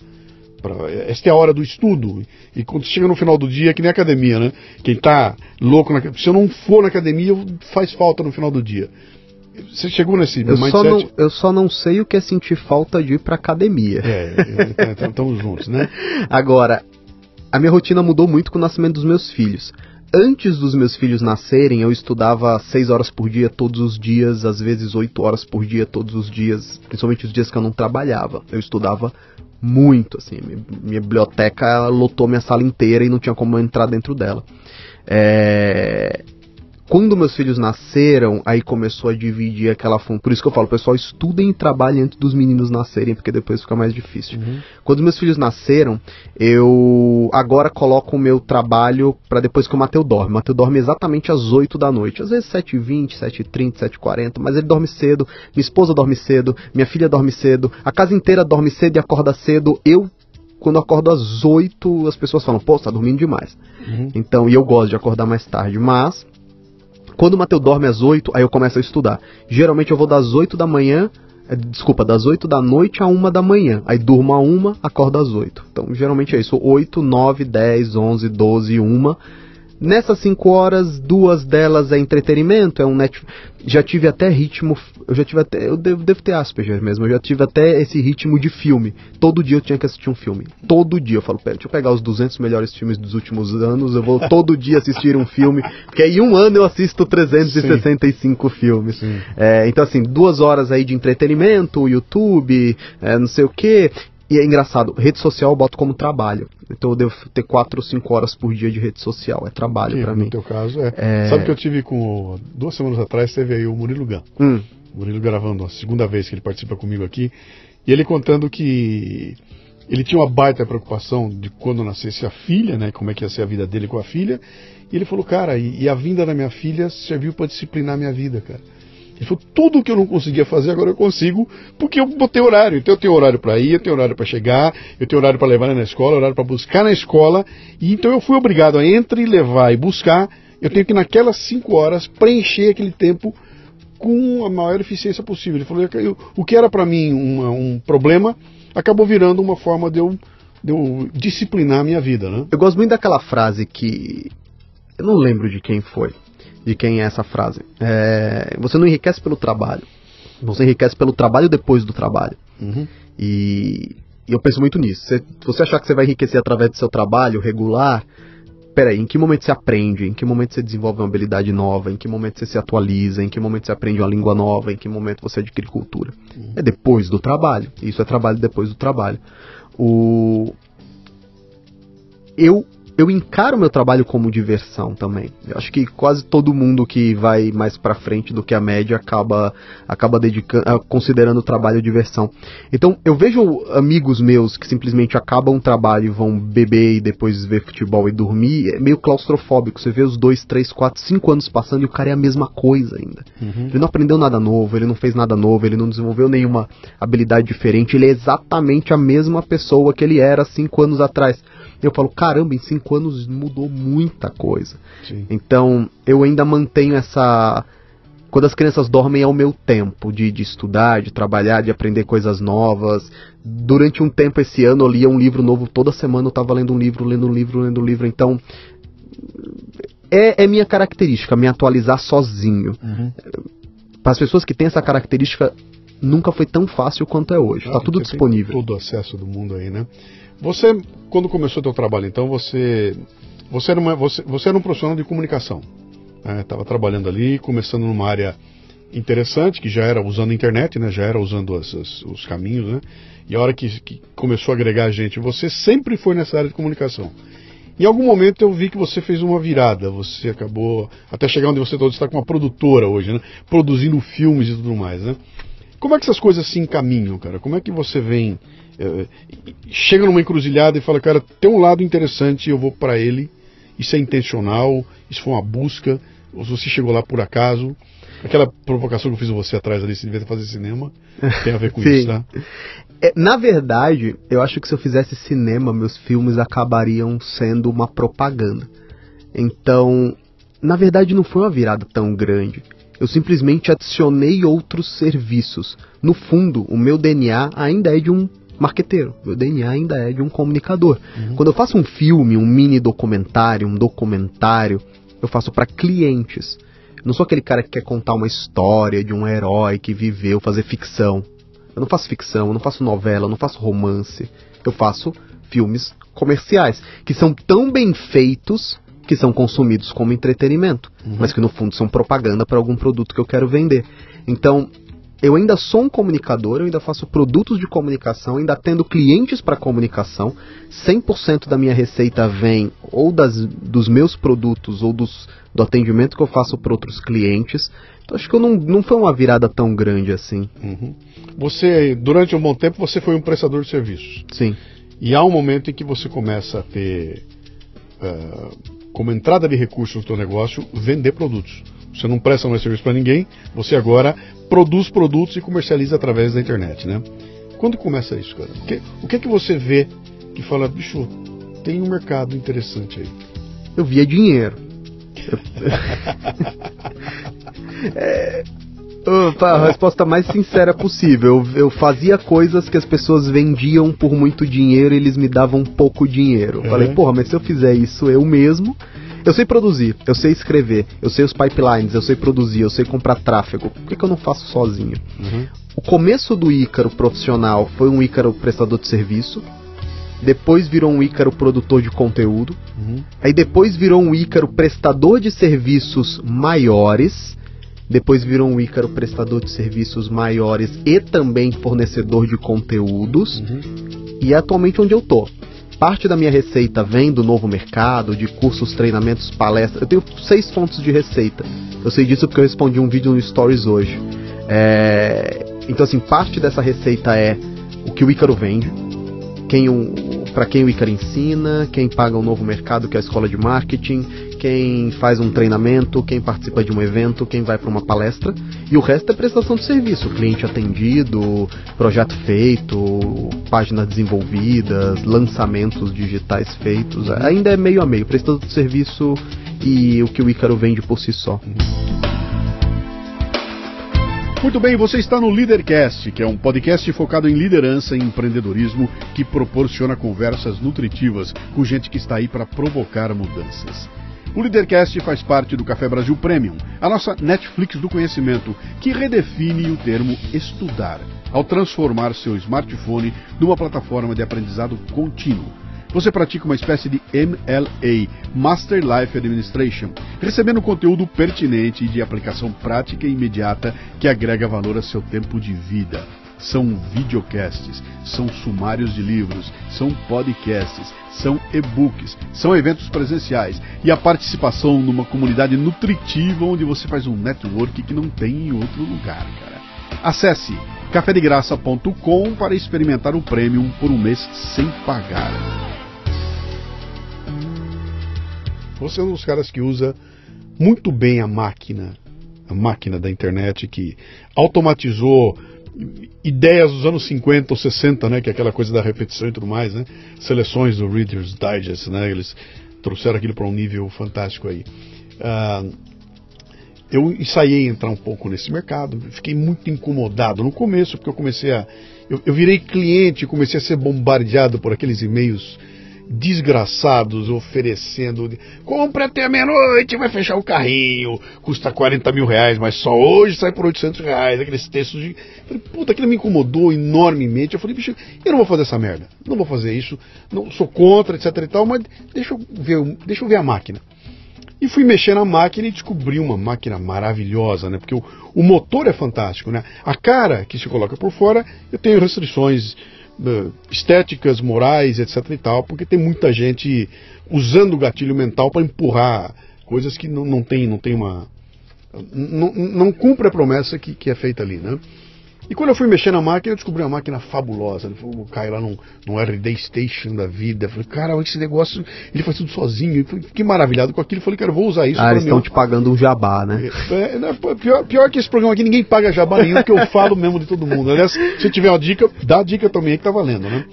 esta é a hora do estudo. E quando chega no final do dia, é que nem academia, né? Quem está louco na Se eu não for na academia, faz falta no final do dia. Você chegou nesse eu mindset? Só não, eu só não sei o que é sentir falta de ir pra academia. É, então, então estamos juntos, né? Agora, a minha rotina mudou muito com o nascimento dos meus filhos. Antes dos meus filhos nascerem, eu estudava 6 horas por dia todos os dias, às vezes 8 horas por dia todos os dias, principalmente os dias que eu não trabalhava. Eu estudava muito, assim, minha biblioteca lotou minha sala inteira e não tinha como eu entrar dentro dela. É Quando meus filhos nasceram, aí começou a dividir aquela função. Por isso que eu falo, pessoal, estudem e trabalhem antes dos meninos nascerem, porque depois fica mais difícil. Uhum. Quando meus filhos nasceram, eu agora coloco o meu trabalho para depois que o Mateu dorme. O Mateu dorme exatamente às 8 da noite. Às vezes 7h20, 7h30, 7h40, mas ele dorme cedo, minha esposa dorme cedo, minha filha dorme cedo, a casa inteira dorme cedo e acorda cedo. Eu quando eu acordo às 8, as pessoas falam, pô, você tá dormindo demais. Uhum. Então, e eu gosto de acordar mais tarde. Mas, quando o Mateu dorme às 8, aí eu começo a estudar. Geralmente eu vou das 8 da manhã, é, desculpa, das 8 da noite a 1 da manhã. Aí durmo a 1, acordo às 8. Então, geralmente é isso. 8, 9, 10, 11, 12, 1. Nessas cinco horas, duas delas é entretenimento, é um net. Já tive até ritmo, eu já tive até, eu devo, devo ter Asperger mesmo, eu já tive até esse ritmo de filme. Todo dia eu tinha que assistir um filme. Todo dia eu falo, pera, deixa eu pegar os 200 melhores filmes dos últimos anos, eu vou todo dia assistir um filme, porque aí em um ano eu assisto 365 Sim. filmes. Sim. É, então assim, duas horas aí de entretenimento, YouTube, é, não sei o que. E é engraçado, rede social eu boto como trabalho. Então eu devo ter 4 ou 5 horas por dia de rede social. É trabalho para mim. No teu caso, é. é. Sabe que eu tive com. Duas semanas atrás teve aí o Murilo Gun. Hum. O Murilo gravando a segunda vez que ele participa comigo aqui. E ele contando que ele tinha uma baita preocupação de quando nascesse a filha, né? Como é que ia ser a vida dele com a filha. E ele falou, cara, e, e a vinda da minha filha serviu para disciplinar minha vida, cara. Ele tudo que eu não conseguia fazer agora eu consigo, porque eu botei horário. Então eu tenho horário para ir, eu tenho horário para chegar, eu tenho horário para levar na escola, horário para buscar na escola. E então eu fui obrigado a entre levar e buscar, eu tenho que naquelas cinco horas preencher aquele tempo com a maior eficiência possível. Ele falou, eu, o que era para mim uma, um problema, acabou virando uma forma de eu, de eu disciplinar a minha vida, né? Eu gosto muito daquela frase que eu não lembro de quem foi de quem é essa frase. É, você não enriquece pelo trabalho. Você enriquece pelo trabalho depois do trabalho. Uhum. E, e, eu penso muito nisso. Se você achar que você vai enriquecer através do seu trabalho regular, peraí, em que momento você aprende? Em que momento você desenvolve uma habilidade nova? Em que momento você se atualiza? Em que momento você aprende uma língua nova? Em que momento você adquire cultura? Uhum. É depois do trabalho. Isso é trabalho depois do trabalho. O... Eu eu encaro meu trabalho como diversão também. Eu acho que quase todo mundo que vai mais para frente do que a média acaba acaba dedicando, ah, considerando o trabalho diversão. Então, eu vejo amigos meus que simplesmente acabam o trabalho e vão beber e depois ver futebol e dormir, é meio claustrofóbico. Você vê os dois, três, quatro, cinco anos passando e o cara é a mesma coisa ainda. Uhum. Ele não aprendeu nada novo, ele não fez nada novo, ele não desenvolveu nenhuma habilidade diferente, ele é exatamente a mesma pessoa que ele era cinco anos atrás eu falo, caramba, em cinco anos mudou muita coisa. Sim. Então, eu ainda mantenho essa. Quando as crianças dormem é o meu tempo de, de estudar, de trabalhar, de aprender coisas novas. Durante um tempo esse ano eu lia um livro novo toda semana, eu estava lendo um livro, lendo um livro, lendo um livro. Então, é, é minha característica, me atualizar sozinho. Uhum. Para as pessoas que têm essa característica, nunca foi tão fácil quanto é hoje. Está tudo disponível. todo acesso do mundo aí, né? Você, quando começou o seu trabalho, então, você, você, era, uma, você, você era um profissional de comunicação. Estava né? trabalhando ali, começando numa área interessante, que já era usando a internet, né? já era usando as, as, os caminhos, né? e a hora que, que começou a agregar gente, você sempre foi nessa área de comunicação. Em algum momento eu vi que você fez uma virada, você acabou, até chegar onde você está com uma produtora hoje, né? produzindo filmes e tudo mais. Né? Como é que essas coisas se encaminham, cara? Como é que você vem é, chega numa encruzilhada e fala, cara, tem um lado interessante, eu vou para ele. Isso é intencional, isso foi uma busca, ou você chegou lá por acaso. Aquela provocação que eu fiz a você atrás ali, você devia fazer cinema, tem a ver com isso, tá? É, na verdade, eu acho que se eu fizesse cinema, meus filmes acabariam sendo uma propaganda. Então, na verdade, não foi uma virada tão grande. Eu simplesmente adicionei outros serviços. No fundo, o meu DNA ainda é de um marqueteiro. Meu DNA ainda é de um comunicador. Uhum. Quando eu faço um filme, um mini documentário, um documentário, eu faço para clientes. Eu não sou aquele cara que quer contar uma história de um herói que viveu, fazer ficção. Eu não faço ficção, eu não faço novela, eu não faço romance. Eu faço filmes comerciais, que são tão bem feitos que são consumidos como entretenimento, uhum. mas que no fundo são propaganda para algum produto que eu quero vender. Então, eu ainda sou um comunicador, eu ainda faço produtos de comunicação, ainda tendo clientes para comunicação. 100% da minha receita vem ou das, dos meus produtos ou dos, do atendimento que eu faço para outros clientes. Então acho que eu não, não foi uma virada tão grande assim. Uhum. Você, durante um bom tempo, você foi um prestador de serviços. Sim. E há um momento em que você começa a ter, uh, como entrada de recursos no seu negócio, vender produtos. Você não presta mais serviço para ninguém, você agora produz produtos e comercializa através da internet, né? Quando começa isso, cara? O que, o que é que você vê que fala, bicho, tem um mercado interessante aí? Eu via dinheiro. é, opa, a resposta mais sincera possível. Eu, eu, fazia coisas que as pessoas vendiam por muito dinheiro e eles me davam pouco dinheiro. Eu Falei, porra, mas se eu fizer isso eu mesmo, eu sei produzir, eu sei escrever, eu sei os pipelines, eu sei produzir, eu sei comprar tráfego. Por que, que eu não faço sozinho? Uhum. O começo do Ícaro profissional foi um Ícaro prestador de serviço. Depois virou um Ícaro produtor de conteúdo. Uhum. Aí depois virou um Ícaro prestador de serviços maiores. Depois virou um Ícaro prestador de serviços maiores e também fornecedor de conteúdos. Uhum. E é atualmente onde eu tô parte da minha receita vem do novo mercado, de cursos, treinamentos, palestras. Eu tenho seis fontes de receita. Eu sei disso porque eu respondi um vídeo no Stories hoje. É... Então, assim, parte dessa receita é o que o Ícaro vende, quem o, para quem o Ícaro ensina, quem paga um novo mercado, que é a escola de marketing, quem faz um treinamento, quem participa de um evento, quem vai para uma palestra, e o resto é prestação de serviço, cliente atendido, projeto feito, páginas desenvolvidas, lançamentos digitais feitos. Ainda é meio a meio, prestação de serviço e o que o Ícaro vende por si só. Muito bem, você está no Leadercast, que é um podcast focado em liderança e empreendedorismo que proporciona conversas nutritivas com gente que está aí para provocar mudanças. O Leadercast faz parte do Café Brasil Premium, a nossa Netflix do conhecimento, que redefine o termo estudar, ao transformar seu smartphone numa plataforma de aprendizado contínuo. Você pratica uma espécie de MLA, Master Life Administration, recebendo conteúdo pertinente e de aplicação prática e imediata que agrega valor a seu tempo de vida são videocasts, são sumários de livros, são podcasts, são e-books, são eventos presenciais e a participação numa comunidade nutritiva onde você faz um network que não tem em outro lugar, cara. Acesse cafedegraça.com para experimentar o Premium por um mês sem pagar. Você é um dos caras que usa muito bem a máquina, a máquina da internet que automatizou ideias dos anos 50 ou 60, né, que é aquela coisa da repetição e tudo mais, né? Seleções do Reader's Digest, né? Eles trouxeram aquilo para um nível fantástico aí. Uh, eu ensaiei entrar um pouco nesse mercado, fiquei muito incomodado no começo, porque eu comecei a. Eu, eu virei cliente, comecei a ser bombardeado por aqueles e-mails desgraçados oferecendo. Compre até meia-noite, vai fechar o carrinho, custa 40 mil reais, mas só hoje sai por 800 reais. Aqueles textos de. Falei, puta, aquilo me incomodou enormemente. Eu falei, bicho, eu não vou fazer essa merda. Não vou fazer isso. Não sou contra, etc e tal, mas deixa eu ver, deixa eu ver a máquina. E fui mexer na máquina e descobri uma máquina maravilhosa, né? Porque o, o motor é fantástico, né? A cara que se coloca por fora, eu tenho restrições estéticas, morais, etc e tal, porque tem muita gente usando o gatilho mental para empurrar coisas que não, não tem, não tem uma. Não, não cumpre a promessa que, que é feita ali, né? E quando eu fui mexer na máquina, eu descobri uma máquina fabulosa. Eu caí lá num, num RD Station da vida. Falei, cara, esse negócio, ele faz tudo sozinho. Fiquei maravilhado com aquilo. Falei, cara, eu vou usar isso. Ah, eles estão te pagando um jabá, né? É, é, pior, pior que esse programa aqui, ninguém paga jabá nenhum, que eu falo mesmo de todo mundo. Aliás, se tiver uma dica, dá a dica também que tá valendo, né?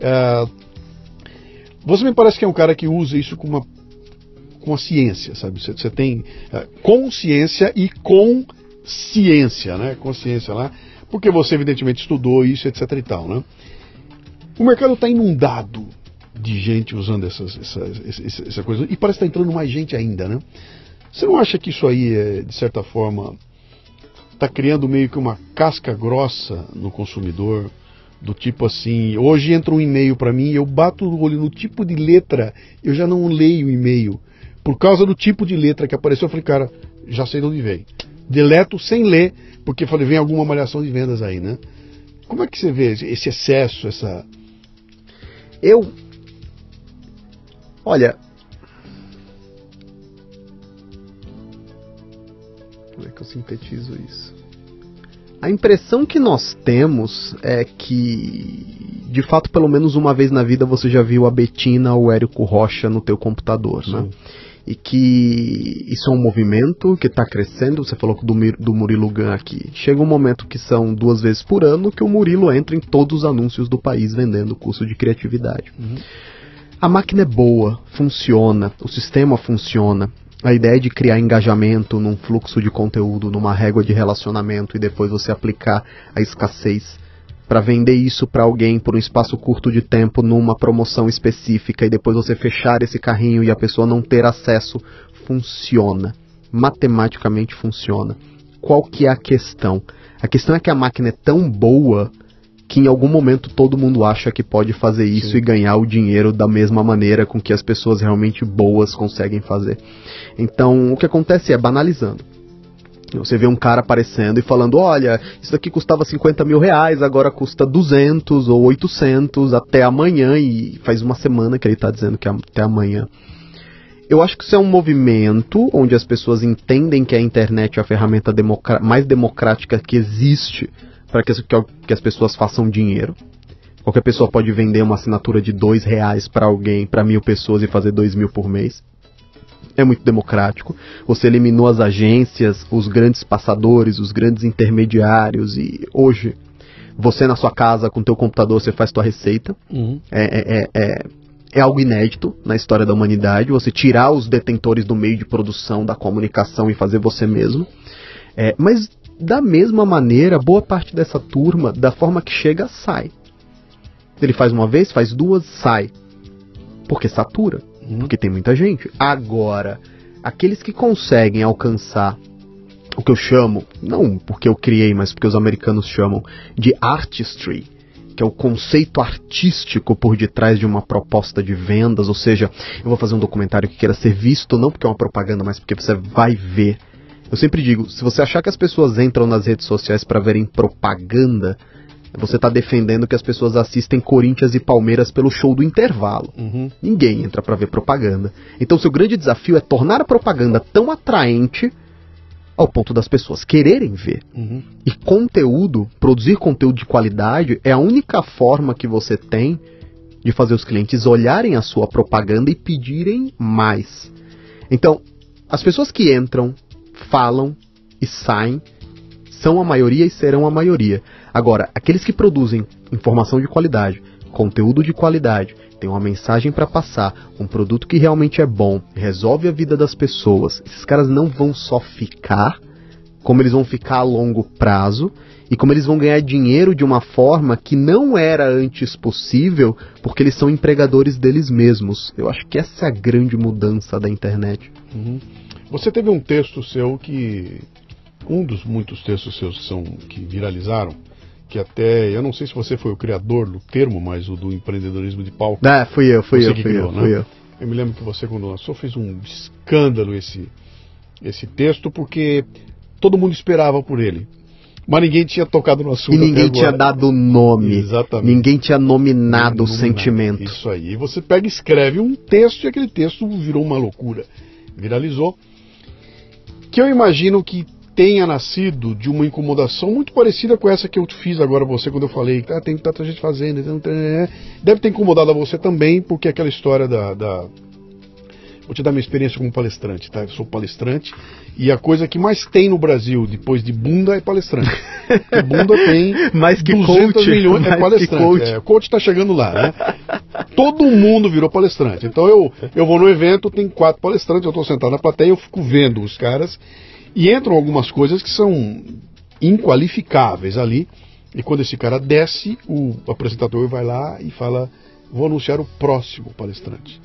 É, você me parece que é um cara que usa isso com uma, com a ciência, sabe? Você, você tem é, consciência e com ciência, né? Consciência lá porque você evidentemente estudou isso, etc e tal, né? O mercado está inundado de gente usando essas, essas, essa coisa e parece estar tá entrando mais gente ainda, né? Você não acha que isso aí, é, de certa forma, está criando meio que uma casca grossa no consumidor? Do tipo assim, hoje entra um e-mail para mim, eu bato o olho no tipo de letra, eu já não leio o e-mail. Por causa do tipo de letra que apareceu, eu falei, cara, já sei de onde veio. Deleto sem ler, porque falei, vem alguma malhação de vendas aí, né? Como é que você vê esse excesso, essa. Eu. Olha. Como é que eu sintetizo isso? A impressão que nós temos é que, de fato, pelo menos uma vez na vida você já viu a Betina ou o Érico Rocha no teu computador, né? Sim. né? E que isso é um movimento que está crescendo. Você falou do, do Murilo Gun aqui. Chega um momento que são duas vezes por ano que o Murilo entra em todos os anúncios do país vendendo curso de criatividade. Uhum. A máquina é boa, funciona, o sistema funciona. A ideia de criar engajamento num fluxo de conteúdo, numa régua de relacionamento e depois você aplicar a escassez para vender isso para alguém por um espaço curto de tempo numa promoção específica e depois você fechar esse carrinho e a pessoa não ter acesso, funciona. Matematicamente funciona. Qual que é a questão? A questão é que a máquina é tão boa que em algum momento todo mundo acha que pode fazer isso Sim. e ganhar o dinheiro da mesma maneira com que as pessoas realmente boas conseguem fazer. Então, o que acontece é banalizando. Você vê um cara aparecendo e falando: olha, isso daqui custava 50 mil reais, agora custa 200 ou 800 até amanhã, e faz uma semana que ele está dizendo que é até amanhã. Eu acho que isso é um movimento onde as pessoas entendem que a internet é a ferramenta mais democrática que existe para que, que, as pessoas façam dinheiro. Qualquer pessoa pode vender uma assinatura de dois reais para alguém, para mil pessoas e fazer dois mil por mês é muito democrático. Você eliminou as agências, os grandes passadores, os grandes intermediários e hoje você na sua casa com teu computador você faz tua receita. Uhum. É, é, é, é, é algo inédito na história da humanidade. Você tirar os detentores do meio de produção da comunicação e fazer você mesmo. É, mas da mesma maneira, boa parte dessa turma, da forma que chega, sai. Ele faz uma vez, faz duas, sai. Porque satura. Uhum. Porque tem muita gente. Agora, aqueles que conseguem alcançar o que eu chamo, não porque eu criei, mas porque os americanos chamam de artistry, que é o conceito artístico por detrás de uma proposta de vendas, ou seja, eu vou fazer um documentário que queira ser visto não porque é uma propaganda, mas porque você vai ver. Eu sempre digo, se você achar que as pessoas entram nas redes sociais para verem propaganda, você está defendendo que as pessoas assistem Corinthians e Palmeiras pelo show do intervalo. Uhum. Ninguém entra para ver propaganda. Então, seu grande desafio é tornar a propaganda tão atraente ao ponto das pessoas quererem ver. Uhum. E conteúdo, produzir conteúdo de qualidade, é a única forma que você tem de fazer os clientes olharem a sua propaganda e pedirem mais. Então, as pessoas que entram, falam e saem são a maioria e serão a maioria. Agora, aqueles que produzem informação de qualidade, conteúdo de qualidade, tem uma mensagem para passar, um produto que realmente é bom, resolve a vida das pessoas, esses caras não vão só ficar, como eles vão ficar a longo prazo e como eles vão ganhar dinheiro de uma forma que não era antes possível, porque eles são empregadores deles mesmos. Eu acho que essa é a grande mudança da internet. Uhum. Você teve um texto seu que um dos muitos textos seus são, que viralizaram, que até, eu não sei se você foi o criador do termo, mas o do empreendedorismo de palco. Ah, fui eu, fui eu, fui, criou, eu, né? fui eu. Eu me lembro que você, quando lançou, fez um escândalo esse, esse texto, porque todo mundo esperava por ele. Mas ninguém tinha tocado no assunto. E ninguém tinha dado nome. Exatamente. Ninguém tinha nominado o sentimento. Isso aí. E você pega e escreve um texto e aquele texto virou uma loucura. Viralizou. Que eu imagino que tenha nascido de uma incomodação muito parecida com essa que eu fiz agora você quando eu falei que ah, tem tanta gente fazendo, deve ter incomodado a você também, porque aquela história da, da... Vou te dar minha experiência como palestrante, tá? Eu sou palestrante e a coisa que mais tem no Brasil depois de bunda é palestrante. Porque bunda tem mais que 200 coach, milhões é palestrante. Que coach. É, coach está chegando lá, né? Todo mundo virou palestrante. Então eu, eu vou no evento, tem quatro palestrantes, eu estou sentado na plateia, eu fico vendo os caras e entram algumas coisas que são inqualificáveis ali. E quando esse cara desce, o apresentador vai lá e fala: Vou anunciar o próximo palestrante.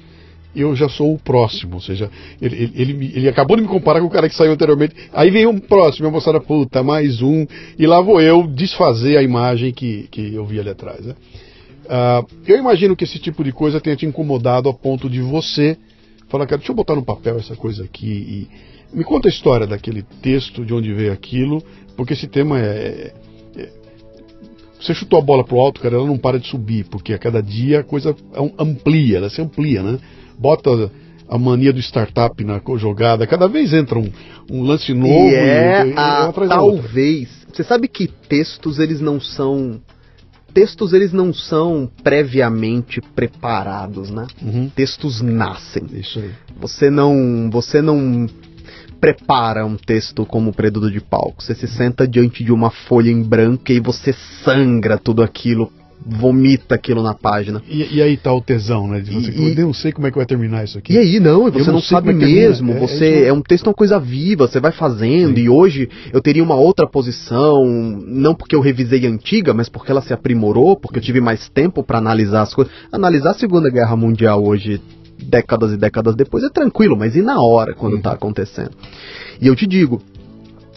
Eu já sou o próximo, ou seja, ele, ele, ele, ele acabou de me comparar com o cara que saiu anteriormente. Aí vem um próximo, eu moçada, puta, mais um. E lá vou eu desfazer a imagem que, que eu vi ali atrás. Né? Uh, eu imagino que esse tipo de coisa tenha te incomodado a ponto de você falar, cara, deixa eu botar no papel essa coisa aqui e Me conta a história daquele texto, de onde veio aquilo, porque esse tema é, é você chutou a bola pro alto, cara, ela não para de subir, porque a cada dia a coisa amplia, ela se amplia, né? Bota a mania do startup na jogada, cada vez entra um, um lance novo e é e, e, a, talvez. Você sabe que textos eles não são textos eles não são previamente preparados, né? Uhum. Textos nascem. Isso aí. Você não, você não prepara um texto como Predudo de Palco. Você se senta diante de uma folha em branco e você sangra tudo aquilo vomita aquilo na página. E, e aí tá o tesão, né? De você, e, eu não sei como é que vai terminar isso aqui. E aí não, você não, não sabe é mesmo. É, você é, é, um texto é uma coisa viva, você vai fazendo. Sim. E hoje eu teria uma outra posição, não porque eu revisei a antiga, mas porque ela se aprimorou, porque eu tive mais tempo para analisar as coisas. Analisar a Segunda Guerra Mundial hoje décadas e décadas depois é tranquilo, mas e na hora quando está acontecendo? E eu te digo,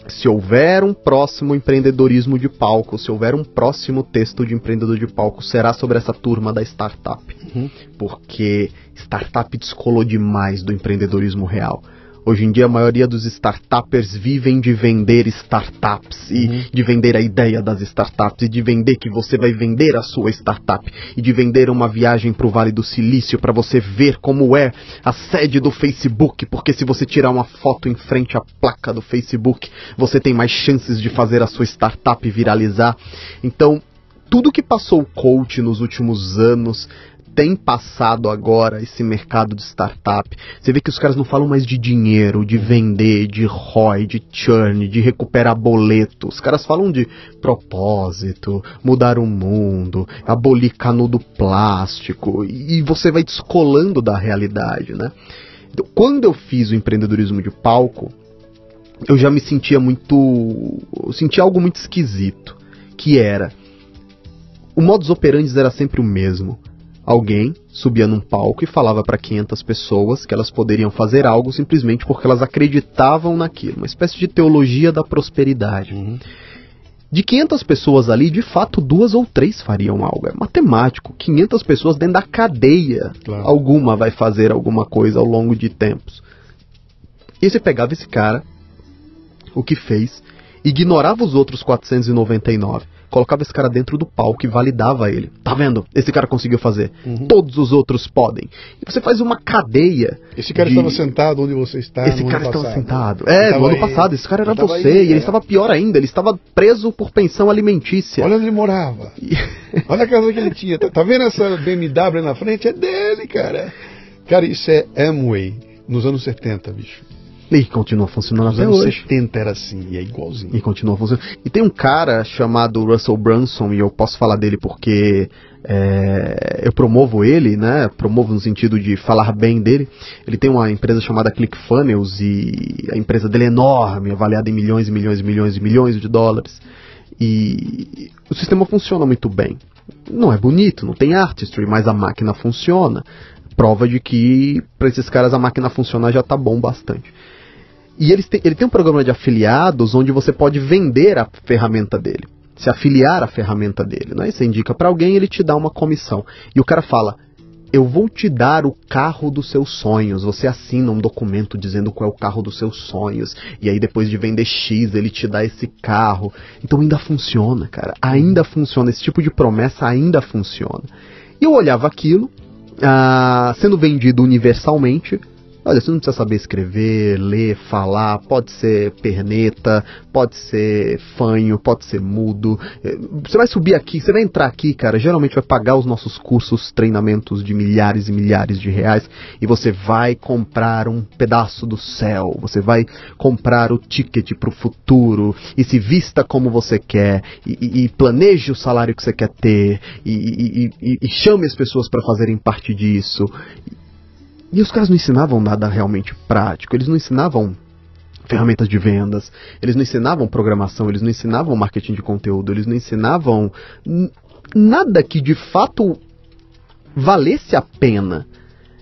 se houver um próximo empreendedorismo de palco, se houver um próximo texto de empreendedor de palco, será sobre essa turma da startup. Uhum. Porque startup descolou demais do empreendedorismo real. Hoje em dia a maioria dos startuppers vivem de vender startups e uhum. de vender a ideia das startups e de vender que você vai vender a sua startup e de vender uma viagem para o Vale do Silício para você ver como é a sede do Facebook, porque se você tirar uma foto em frente à placa do Facebook, você tem mais chances de fazer a sua startup viralizar. Então, tudo que passou o coach nos últimos anos tem passado agora esse mercado de startup. Você vê que os caras não falam mais de dinheiro, de vender, de ROI, de churn, de recuperar boleto. Os caras falam de propósito, mudar o mundo, abolir canudo plástico. E você vai descolando da realidade, né? Quando eu fiz o empreendedorismo de palco, eu já me sentia muito. Eu sentia algo muito esquisito. Que era. O modus operandi era sempre o mesmo alguém subia num palco e falava para 500 pessoas que elas poderiam fazer algo simplesmente porque elas acreditavam naquilo, uma espécie de teologia da prosperidade. Uhum. De 500 pessoas ali, de fato, duas ou três fariam algo. É matemático. 500 pessoas dentro da cadeia, claro. alguma vai fazer alguma coisa ao longo de tempos. E você pegava esse cara, o que fez, ignorava os outros 499 colocava esse cara dentro do palco e validava ele. Tá vendo? Esse cara conseguiu fazer. Uhum. Todos os outros podem. E você faz uma cadeia. Esse cara de... estava sentado onde você está. Esse cara estava sentado. É, no ano aí. passado. Esse cara era você. Aí, e ele é. estava pior ainda. Ele estava preso por pensão alimentícia. Olha onde ele morava. Olha a casa que ele tinha. Tá, tá vendo essa BMW na frente? É dele, cara. Cara, isso é Amway nos anos 70, bicho. E continua funcionando Nos até anos hoje. 70 era assim, e é igualzinho. E continua funcionando. E tem um cara chamado Russell Brunson, e eu posso falar dele porque é, eu promovo ele, né? Promovo no sentido de falar bem dele. Ele tem uma empresa chamada ClickFunnels e a empresa dele é enorme, avaliada em milhões e milhões e milhões e milhões de dólares. E o sistema funciona muito bem. Não é bonito, não tem artistry, mas a máquina funciona. Prova de que para esses caras a máquina funcionar já tá bom bastante. E ele tem, ele tem um programa de afiliados onde você pode vender a ferramenta dele, se afiliar à ferramenta dele. Né? Você indica para alguém, ele te dá uma comissão. E o cara fala: Eu vou te dar o carro dos seus sonhos. Você assina um documento dizendo qual é o carro dos seus sonhos. E aí, depois de vender X, ele te dá esse carro. Então ainda funciona, cara. Ainda funciona. Esse tipo de promessa ainda funciona. E eu olhava aquilo, ah, sendo vendido universalmente Olha, você não precisa saber escrever, ler, falar, pode ser perneta, pode ser fanho, pode ser mudo. É, você vai subir aqui, você vai entrar aqui, cara, geralmente vai pagar os nossos cursos, treinamentos de milhares e milhares de reais e você vai comprar um pedaço do céu, você vai comprar o ticket para o futuro e se vista como você quer e, e, e planeje o salário que você quer ter e, e chame as pessoas para fazerem parte disso. E os caras não ensinavam nada realmente prático, eles não ensinavam ferramentas de vendas, eles não ensinavam programação, eles não ensinavam marketing de conteúdo, eles não ensinavam nada que de fato valesse a pena.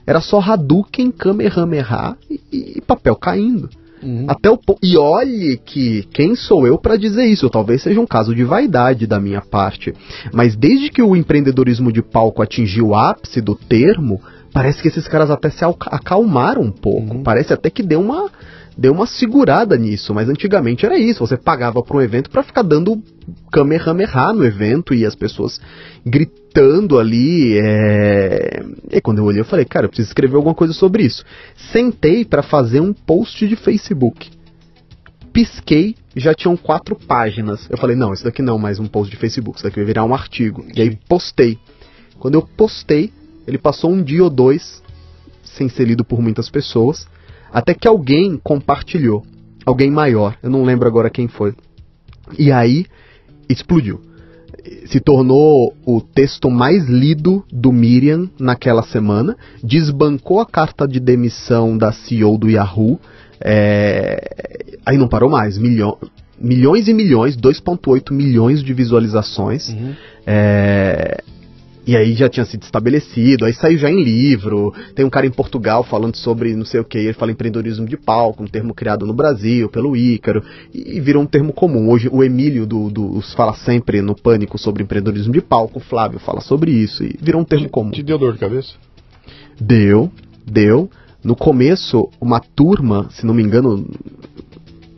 Era só Hadouken, Kamehameha e, e papel caindo. Uhum. Até o e olhe que quem sou eu para dizer isso? Talvez seja um caso de vaidade da minha parte, mas desde que o empreendedorismo de palco atingiu o ápice do termo, parece que esses caras até se acalmaram um pouco. Uhum. Parece até que deu uma deu uma segurada nisso, mas antigamente era isso, você pagava para um evento para ficar dando kamehameha no evento e as pessoas gritando ali. É... E quando eu olhei, eu falei, cara, eu preciso escrever alguma coisa sobre isso. Sentei para fazer um post de Facebook. Pisquei, já tinham quatro páginas. Eu falei, não, isso daqui não é mais um post de Facebook, isso daqui vai virar um artigo. E aí postei. Quando eu postei, ele passou um dia ou dois sem ser lido por muitas pessoas, até que alguém compartilhou. Alguém maior, eu não lembro agora quem foi. E aí explodiu. Se tornou o texto mais lido do Miriam naquela semana, desbancou a carta de demissão da CEO do Yahoo. É... Aí não parou mais, milhões milhões e milhões, 2,8 milhões de visualizações. Uhum. É, e aí já tinha sido estabelecido, aí saiu já em livro. Tem um cara em Portugal falando sobre não sei o que, ele fala empreendedorismo de palco, um termo criado no Brasil pelo Ícaro, e, virou um termo comum. Hoje o Emílio do, do, fala sempre no Pânico sobre empreendedorismo de palco, o Flávio fala sobre isso, e virou um termo te, comum. Te deu dor de cabeça? Deu, deu. No começo, uma turma, se não me engano,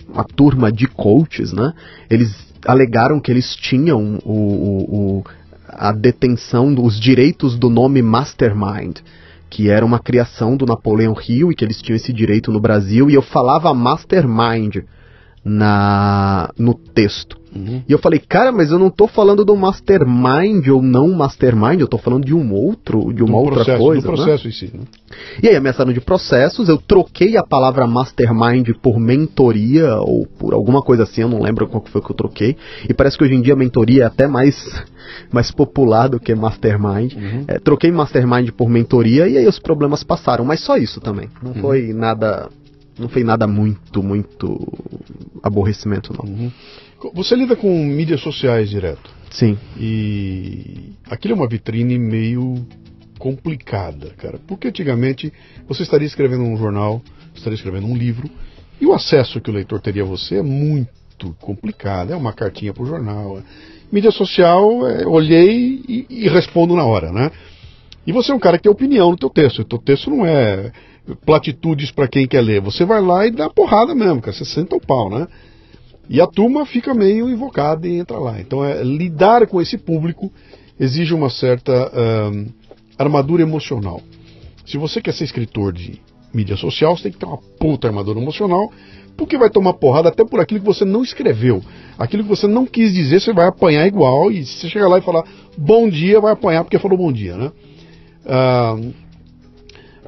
uma turma de coaches, né? Eles alegaram que eles tinham o, o, o a detenção dos direitos do nome Mastermind, que era uma criação do Napoleão Hill e que eles tinham esse direito no Brasil, e eu falava Mastermind na no texto. Uhum. E eu falei, cara, mas eu não tô falando do mastermind ou não mastermind, eu tô falando de um outro, de uma do outra processo, coisa. Do né? processo né? em si, né? E aí ameaçaram de processos, eu troquei a palavra mastermind por mentoria ou por alguma coisa assim, eu não lembro qual foi que eu troquei. E parece que hoje em dia a mentoria é até mais, mais popular do que mastermind. Uhum. É, troquei mastermind por mentoria e aí os problemas passaram, mas só isso também. Não uhum. foi nada não foi nada muito, muito aborrecimento, não. Uhum. Você lida com mídias sociais direto. Sim. E aquilo é uma vitrine meio complicada, cara. Porque antigamente você estaria escrevendo um jornal, estaria escrevendo um livro, e o acesso que o leitor teria a você é muito complicado. É uma cartinha para o jornal. É... Mídia social, é, olhei e, e, respondo na hora, né? E você é um cara que tem opinião no teu texto. O teu texto não é platitudes para quem quer ler. Você vai lá e dá porrada mesmo, cara. Você senta o pau, né? E a turma fica meio invocada e entra lá. Então, é, lidar com esse público exige uma certa armadura emocional. Se você quer ser escritor de mídia social, você tem que ter uma puta armadura emocional, porque vai tomar porrada até por aquilo que você não escreveu. Aquilo que você não quis dizer, você vai apanhar igual, e se você chegar lá e falar bom dia, vai apanhar porque falou bom dia, né?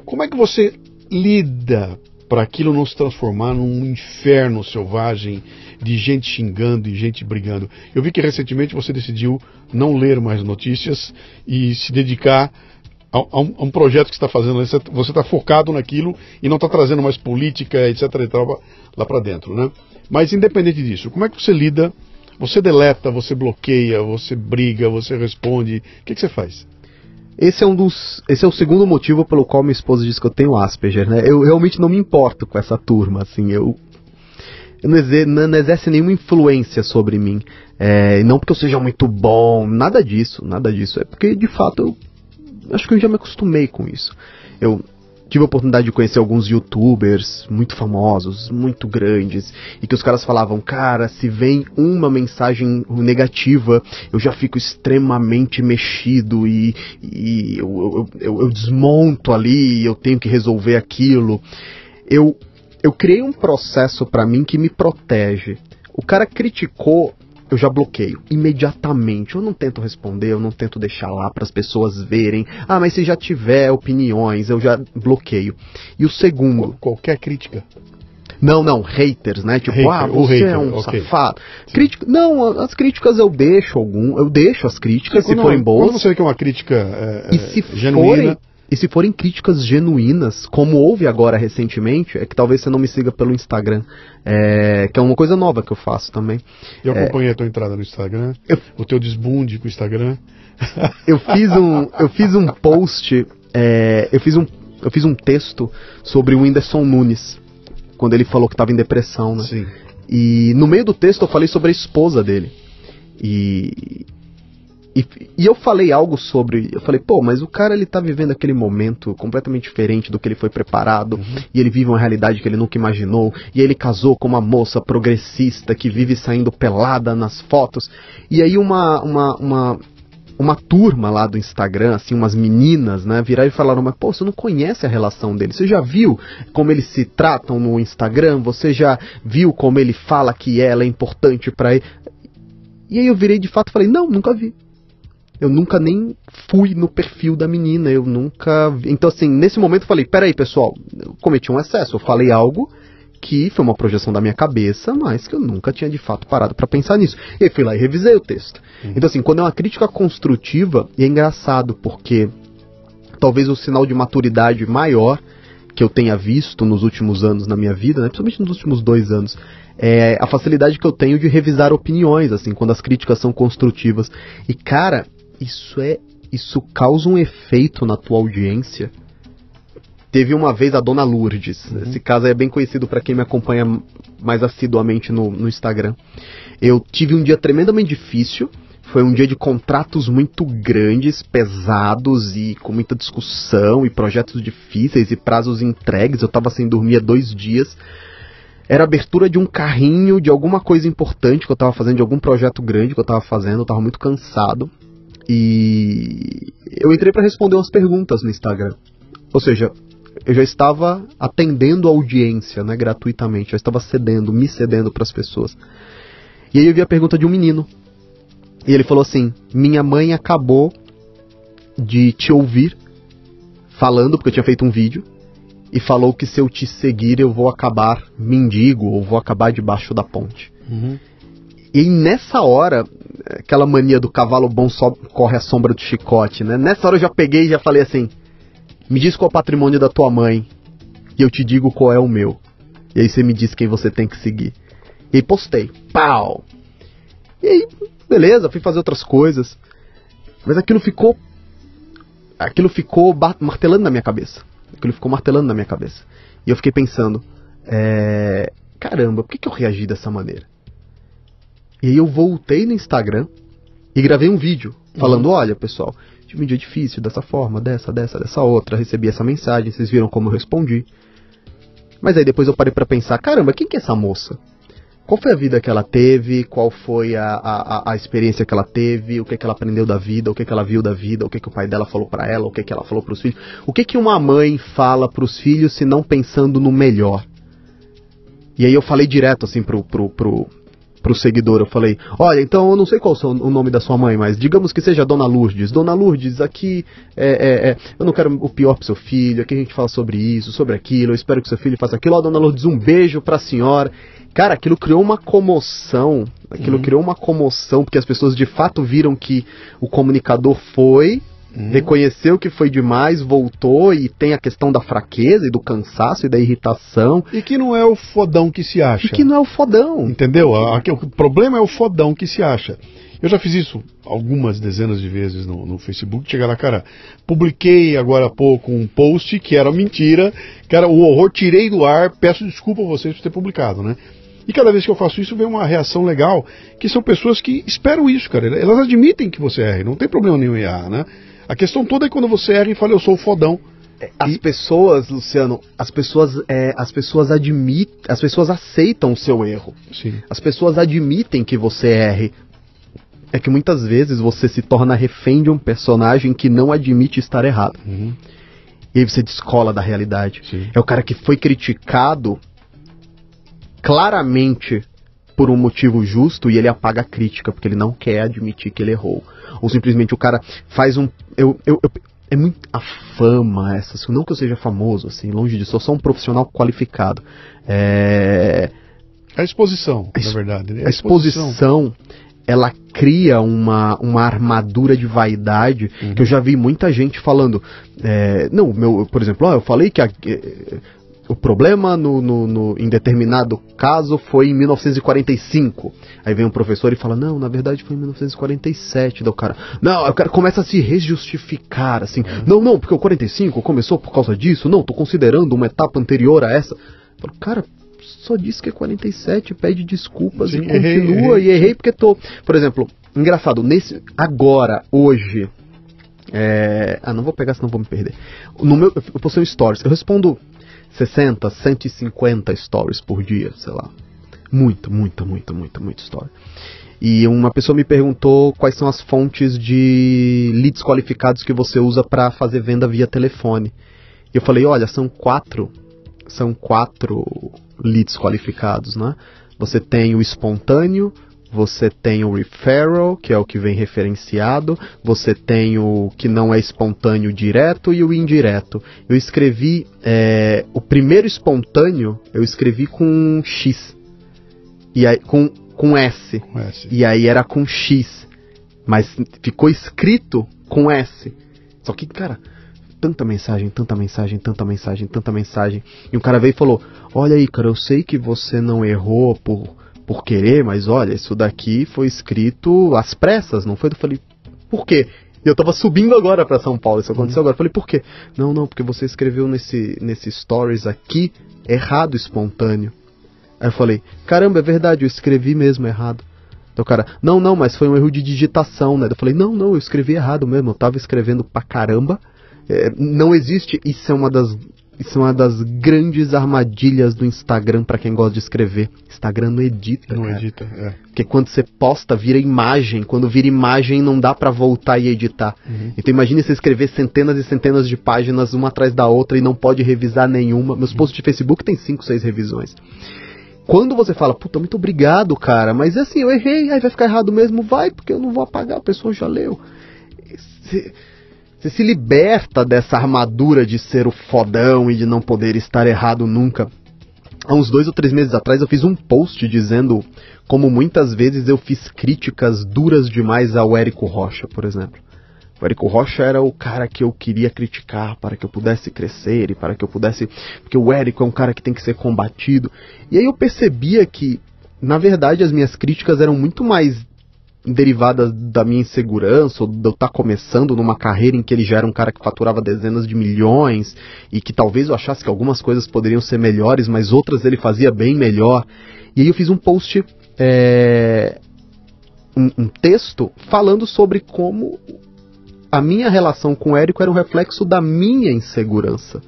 Como é que você lida para aquilo não se transformar num inferno selvagem de gente xingando e gente brigando. Eu vi que recentemente você decidiu não ler mais notícias e se dedicar a, a, um, a um, projeto que está fazendo. Você está focado naquilo e não está trazendo mais política, etc. E tal, lá para dentro, né? Mas independente disso, como é que você lida? Você deleta, você bloqueia, você briga, você responde. O que, que você faz? Esse é um dos. Esse é o segundo motivo pelo qual minha esposa diz que eu tenho Asperger, né? Eu realmente não me importo com essa turma, assim, eu. não, exer, não exerce nenhuma influência sobre mim. É, não porque eu seja muito bom, nada disso, nada disso. É porque, de fato, eu acho que eu já me acostumei com isso. Eu tive a oportunidade de conhecer alguns youtubers muito famosos, muito grandes, e que os caras falavam, cara, se vem uma mensagem negativa, eu já fico extremamente mexido e, e eu, eu, eu, eu desmonto ali, eu tenho que resolver aquilo. Eu, eu criei um processo para mim que me protege. O cara criticou eu já bloqueio imediatamente. Eu não tento responder, eu não tento deixar lá para as pessoas verem. Ah, mas se já tiver opiniões, eu já bloqueio. E o segundo, qualquer crítica. Não, não, haters, né? Tipo, hater, ah, você hater, é um okay. safado. Crítica, não, as críticas eu deixo algum, eu deixo as críticas se, se forem boas. Quando você vê que é uma crítica é, e se genuína, forem, e se forem críticas genuínas, como houve agora recentemente, é que talvez você não me siga pelo Instagram, é, que é uma coisa nova que eu faço também. Eu é, acompanhei a tua entrada no Instagram, eu, o teu desbunde com o Instagram. eu fiz um, eu fiz um post, é, eu fiz um, eu fiz um texto sobre o Whindersson Nunes, quando ele falou que estava em depressão, né? Sim. E no meio do texto eu falei sobre a esposa dele. E e, e, eu falei algo sobre. Eu falei, pô, mas o cara ele tá vivendo aquele momento completamente diferente do que ele foi preparado. Uhum. E ele vive uma realidade que ele nunca imaginou. E ele casou com uma moça progressista que vive saindo pelada nas fotos. E aí uma, uma, uma, uma turma lá do Instagram, assim, umas meninas, né, viraram e falaram, mas pô, você não conhece a relação dele, você já viu como eles se tratam no Instagram, você já viu como ele fala que ela é importante para ele. E aí eu virei de fato e falei, não, nunca vi. Eu nunca nem fui no perfil da menina, eu nunca. Então, assim, nesse momento eu falei: peraí, pessoal, eu cometi um excesso, eu falei algo que foi uma projeção da minha cabeça, mas que eu nunca tinha de fato parado para pensar nisso. E aí fui lá e revisei o texto. Uhum. Então, assim, quando é uma crítica construtiva, e é engraçado porque talvez o sinal de maturidade maior que eu tenha visto nos últimos anos na minha vida, né, principalmente nos últimos dois anos, é a facilidade que eu tenho de revisar opiniões, assim, quando as críticas são construtivas. E, cara, isso é. Isso causa um efeito na tua audiência Teve uma vez a Dona Lourdes. Uhum. Esse caso é bem conhecido para quem me acompanha mais assiduamente no, no Instagram. Eu tive um dia tremendamente difícil. Foi um dia de contratos muito grandes, pesados e com muita discussão e projetos difíceis e prazos entregues. Eu estava sem dormir há dois dias. Era abertura de um carrinho de alguma coisa importante que eu estava fazendo, de algum projeto grande que eu estava fazendo. Eu estava muito cansado. E eu entrei para responder umas perguntas no Instagram. Ou seja, eu já estava atendendo a audiência, né, gratuitamente, já estava cedendo, me cedendo para as pessoas. E aí eu vi a pergunta de um menino. E ele falou assim: "Minha mãe acabou de te ouvir falando porque eu tinha feito um vídeo e falou que se eu te seguir eu vou acabar mendigo ou vou acabar debaixo da ponte." Uhum. E nessa hora, aquela mania do cavalo bom só corre a sombra do chicote, né? Nessa hora eu já peguei e já falei assim: me diz qual é o patrimônio da tua mãe e eu te digo qual é o meu. E aí você me diz quem você tem que seguir. E aí postei. Pau! E aí, beleza, fui fazer outras coisas. Mas aquilo ficou. Aquilo ficou martelando na minha cabeça. Aquilo ficou martelando na minha cabeça. E eu fiquei pensando: é, caramba, por que, que eu reagi dessa maneira? E aí eu voltei no Instagram e gravei um vídeo falando: uhum. olha, pessoal, tive um dia difícil, dessa forma, dessa, dessa, dessa outra, recebi essa mensagem, vocês viram como eu respondi. Mas aí depois eu parei para pensar, caramba, quem que é essa moça? Qual foi a vida que ela teve? Qual foi a, a, a experiência que ela teve? O que, que ela aprendeu da vida? O que, que ela viu da vida? O que, que o pai dela falou para ela? O que, que ela falou para os filhos? O que, que uma mãe fala para os filhos se não pensando no melhor? E aí eu falei direto assim pro, pro, pro, pro seguidor, eu falei, olha, então eu não sei qual é o nome da sua mãe, mas digamos que seja Dona Lourdes. Dona Lourdes, aqui é, é, é, eu não quero o pior pro seu filho, aqui a gente fala sobre isso, sobre aquilo, eu espero que seu filho faça aquilo. Ó, Dona Lourdes, um beijo pra senhora. Cara, aquilo criou uma comoção, aquilo uhum. criou uma comoção, porque as pessoas de fato viram que o comunicador foi, Uhum. Reconheceu que foi demais, voltou e tem a questão da fraqueza e do cansaço e da irritação. E que não é o fodão que se acha. E que não é o fodão. Entendeu? O problema é o fodão que se acha. Eu já fiz isso algumas dezenas de vezes no, no Facebook. Chegar lá, cara, publiquei agora há pouco um post que era mentira, cara, o horror tirei do ar, peço desculpa a vocês por ter publicado, né? E cada vez que eu faço isso, vem uma reação legal, que são pessoas que esperam isso, cara. Elas admitem que você erra, não tem problema nenhum em errar, né? A questão toda é quando você erra e fala, eu sou o fodão. É, as e... pessoas, Luciano, as pessoas, é, as pessoas admitem, as pessoas aceitam o seu erro. Sim. As pessoas admitem que você erre. É que muitas vezes você se torna refém de um personagem que não admite estar errado. Uhum. E aí você descola da realidade. Sim. É o cara que foi criticado claramente por um motivo justo e ele apaga a crítica porque ele não quer admitir que ele errou. Ou simplesmente o cara faz um. Eu, eu, eu é muito a fama essas não que eu seja famoso assim longe disso eu sou um profissional qualificado é a exposição a na verdade né? a, a exposição, exposição ela cria uma, uma armadura de vaidade uhum. que eu já vi muita gente falando é, não meu por exemplo ó, eu falei que a, o problema no, no, no, em determinado caso foi em 1945. Aí vem um professor e fala, não, na verdade foi em 1947. Daí o cara, não, o cara começa a se rejustificar, assim, uhum. não, não, porque o 45 começou por causa disso, não, tô considerando uma etapa anterior a essa. Eu falo, cara, só disse que é 47, pede desculpas Sim, e continua, errei, errei. e errei porque tô. Por exemplo, engraçado, nesse agora, hoje, é, ah, não vou pegar senão vou me perder. No meu, eu postei um stories, eu respondo 60, 150 stories por dia, sei lá. Muito, muito, muito, muito, muito story. E uma pessoa me perguntou quais são as fontes de leads qualificados que você usa para fazer venda via telefone. E eu falei, olha, são quatro, são quatro leads qualificados, né? Você tem o espontâneo, você tem o referral, que é o que vem referenciado, você tem o que não é espontâneo direto e o indireto. Eu escrevi é, o primeiro espontâneo, eu escrevi com X. E aí, com, com S. Com S. E aí era com X. Mas ficou escrito com S. Só que, cara, tanta mensagem, tanta mensagem, tanta mensagem, tanta mensagem. E um cara veio e falou: Olha aí, cara, eu sei que você não errou por por querer, mas olha, isso daqui foi escrito às pressas, não foi? Eu falei, por quê? Eu tava subindo agora para São Paulo, isso aconteceu uhum. agora. Eu falei, por quê? Não, não, porque você escreveu nesse, nesse stories aqui errado espontâneo. Aí eu falei, caramba, é verdade, eu escrevi mesmo errado. Então o cara, não, não, mas foi um erro de digitação, né? Eu falei, não, não, eu escrevi errado mesmo, eu tava escrevendo pra caramba. É, não existe, isso é uma das isso é uma das grandes armadilhas do Instagram para quem gosta de escrever. Instagram não edita. Não cara. edita, é. Porque quando você posta, vira imagem. Quando vira imagem, não dá para voltar e editar. Uhum. Então imagine você escrever centenas e centenas de páginas uma atrás da outra e não pode revisar nenhuma. Meus uhum. posts de Facebook tem 5, 6 revisões. Quando você fala, puta, muito obrigado, cara, mas é assim, eu errei, aí vai ficar errado mesmo, vai, porque eu não vou apagar, a pessoa já leu. Você você se liberta dessa armadura de ser o fodão e de não poder estar errado nunca. Há uns dois ou três meses atrás eu fiz um post dizendo como muitas vezes eu fiz críticas duras demais ao Érico Rocha, por exemplo. O Érico Rocha era o cara que eu queria criticar para que eu pudesse crescer e para que eu pudesse. Porque o Érico é um cara que tem que ser combatido. E aí eu percebia que, na verdade, as minhas críticas eram muito mais derivada da minha insegurança, ou de eu estar tá começando numa carreira em que ele já era um cara que faturava dezenas de milhões, e que talvez eu achasse que algumas coisas poderiam ser melhores, mas outras ele fazia bem melhor. E aí eu fiz um post, é, um, um texto, falando sobre como a minha relação com o Érico era um reflexo da minha insegurança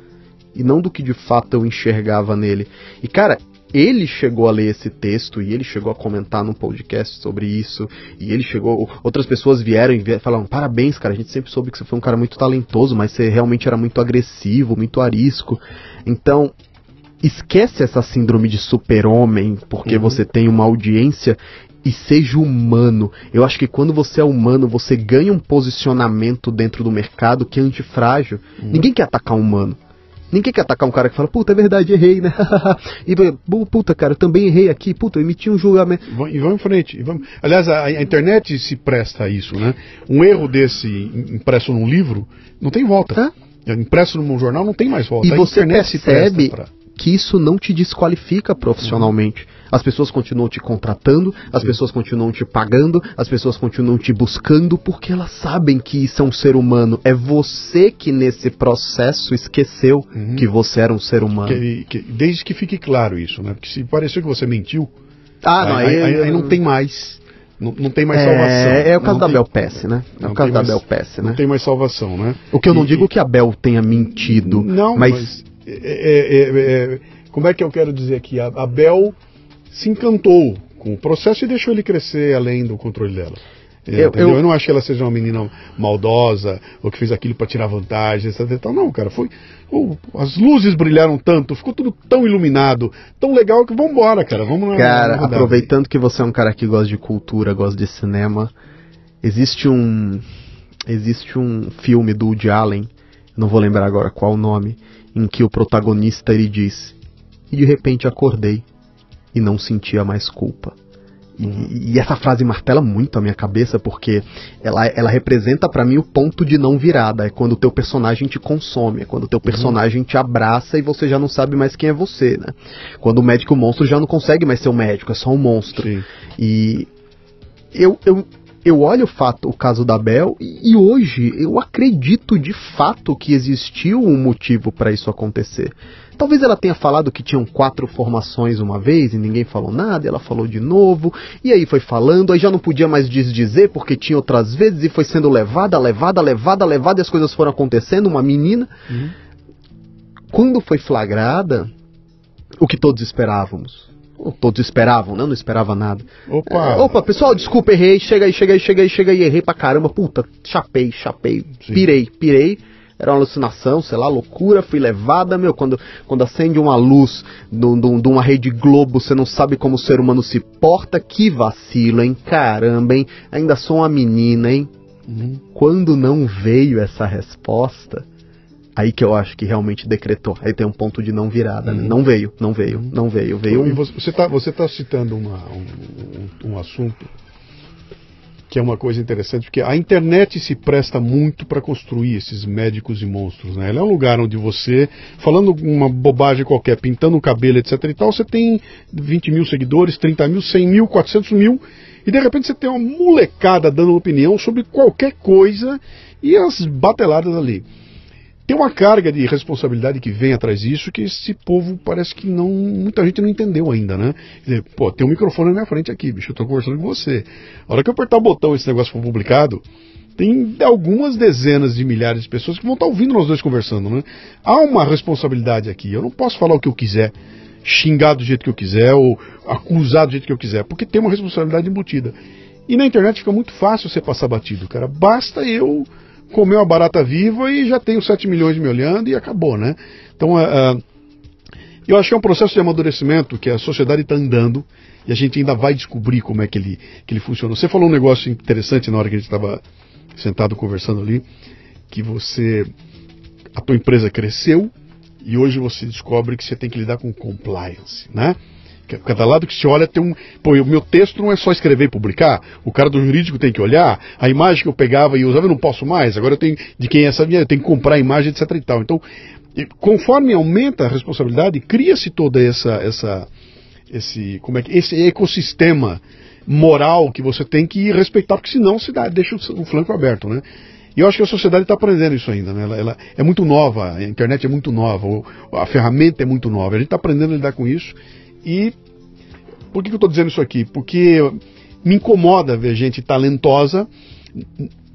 e não do que de fato eu enxergava nele. E cara, ele chegou a ler esse texto e ele chegou a comentar num podcast sobre isso e ele chegou outras pessoas vieram e falaram parabéns cara a gente sempre soube que você foi um cara muito talentoso mas você realmente era muito agressivo muito arisco então esquece essa síndrome de super-homem porque uhum. você tem uma audiência e seja humano. Eu acho que quando você é humano, você ganha um posicionamento dentro do mercado que é antifrágil. Uhum. Ninguém quer atacar um humano. Ninguém quer atacar um cara que fala, puta, é verdade, errei, né? e, puta, cara, eu também errei aqui, puta, eu emiti um julgamento. E vamos em frente. E vamos... Aliás, a, a, internet se presta a isso, né? Um erro desse impresso num livro não tem volta. Hã? Impresso num jornal não tem mais volta. E a você percebe pra... que isso não te desqualifica profissionalmente. Uhum. As pessoas continuam te contratando, as Sim. pessoas continuam te pagando, as pessoas continuam te buscando porque elas sabem que isso é um ser humano. É você que nesse processo esqueceu uhum. que você era um ser humano. Que, que, desde que fique claro isso, né? Porque se pareceu que você mentiu, ah, não, aí, aí, aí, não tem mais. Não, não tem mais é, salvação. É o caso não da Bel Pesce, né? É o caso da Bel Pesce, né? Não tem mais salvação, né? O que eu não digo que a Bel tenha mentido. Não, mas. mas é, é, é, é, como é que eu quero dizer aqui? A, a Bel se encantou com o processo e deixou ele crescer além do controle dela. Eu, eu, eu, não acho que ela seja uma menina maldosa ou que fez aquilo para tirar vantagem, etc. Não, cara, foi. Oh, as luzes brilharam tanto, ficou tudo tão iluminado, tão legal que vamos embora, cara. Vamos Cara, aproveitando que você é um cara que gosta de cultura, gosta de cinema, existe um. Existe um filme do Woody Allen, não vou lembrar agora qual o nome, em que o protagonista ele diz: E de repente acordei e não sentia mais culpa. E, e, essa frase martela muito a minha cabeça porque ela, ela representa para mim o ponto de não virada. É quando o teu personagem te consome, é quando o teu personagem uhum. te abraça e você já não sabe mais quem é você, né? Quando o médico monstro já não consegue mais ser um médico, é só um monstro. Sim. E eu, eu eu olho o fato, o caso da Bel, e, e hoje eu acredito de fato que existiu um motivo para isso acontecer. Talvez ela tenha falado que tinham quatro formações uma vez e ninguém falou nada, e ela falou de novo, e aí foi falando, aí já não podia mais desdizer porque tinha outras vezes, e foi sendo levada, levada, levada, levada, e as coisas foram acontecendo, uma menina. Uhum. Quando foi flagrada, o que todos esperávamos, todos esperavam, né? Não esperava nada. Opa! É, opa, pessoal, desculpa, errei, chega aí, chega aí, chega aí, chega aí, errei pra caramba, puta, chapei, chapei, Sim. pirei, pirei. Era uma alucinação, sei lá, loucura, fui levada, meu, quando, quando acende uma luz de uma rede Globo, você não sabe como o ser humano se porta, que vacilo, hein, caramba, hein, ainda sou uma menina, hein. Uhum. Quando não veio essa resposta, Aí que eu acho que realmente decretou. Aí tem um ponto de não virada. Né? Não veio, não veio, não veio. veio e você está você tá citando uma, um, um, um assunto que é uma coisa interessante, porque a internet se presta muito para construir esses médicos e monstros. Né? Ela é um lugar onde você, falando uma bobagem qualquer, pintando o cabelo, etc e tal, você tem 20 mil seguidores, 30 mil, 100 mil, 400 mil, e de repente você tem uma molecada dando opinião sobre qualquer coisa e as bateladas ali tem uma carga de responsabilidade que vem atrás disso que esse povo parece que não. Muita gente não entendeu ainda, né? Dizer, pô, tem um microfone na minha frente aqui, bicho, eu tô conversando com você. A hora que eu apertar o botão e esse negócio for publicado, tem algumas dezenas de milhares de pessoas que vão estar ouvindo nós dois conversando, né? Há uma responsabilidade aqui. Eu não posso falar o que eu quiser, xingar do jeito que eu quiser, ou acusar do jeito que eu quiser, porque tem uma responsabilidade embutida. E na internet fica muito fácil você passar batido, cara. Basta eu comeu uma barata viva e já tenho 7 milhões me olhando e acabou, né? Então, uh, uh, eu acho que é um processo de amadurecimento que a sociedade está andando e a gente ainda vai descobrir como é que ele, que ele funciona. Você falou um negócio interessante na hora que a gente estava sentado conversando ali, que você, a tua empresa cresceu e hoje você descobre que você tem que lidar com compliance, né? Cada lado que se olha tem um. Pô, o meu texto não é só escrever e publicar. O cara do jurídico tem que olhar. A imagem que eu pegava e usava eu não posso mais. Agora eu tenho. De quem é essa minha? Eu tenho que comprar a imagem, etc e tal. Então, conforme aumenta a responsabilidade, cria-se toda essa. essa esse, como é que, esse ecossistema moral que você tem que respeitar, porque senão se dá, deixa o, flanco aberto, né? E eu acho que a sociedade está aprendendo isso ainda, né? Ela, ela, é muito nova, a internet é muito nova, a ferramenta é muito nova. A gente está aprendendo a lidar com isso e por que, que eu estou dizendo isso aqui? Porque me incomoda ver gente talentosa,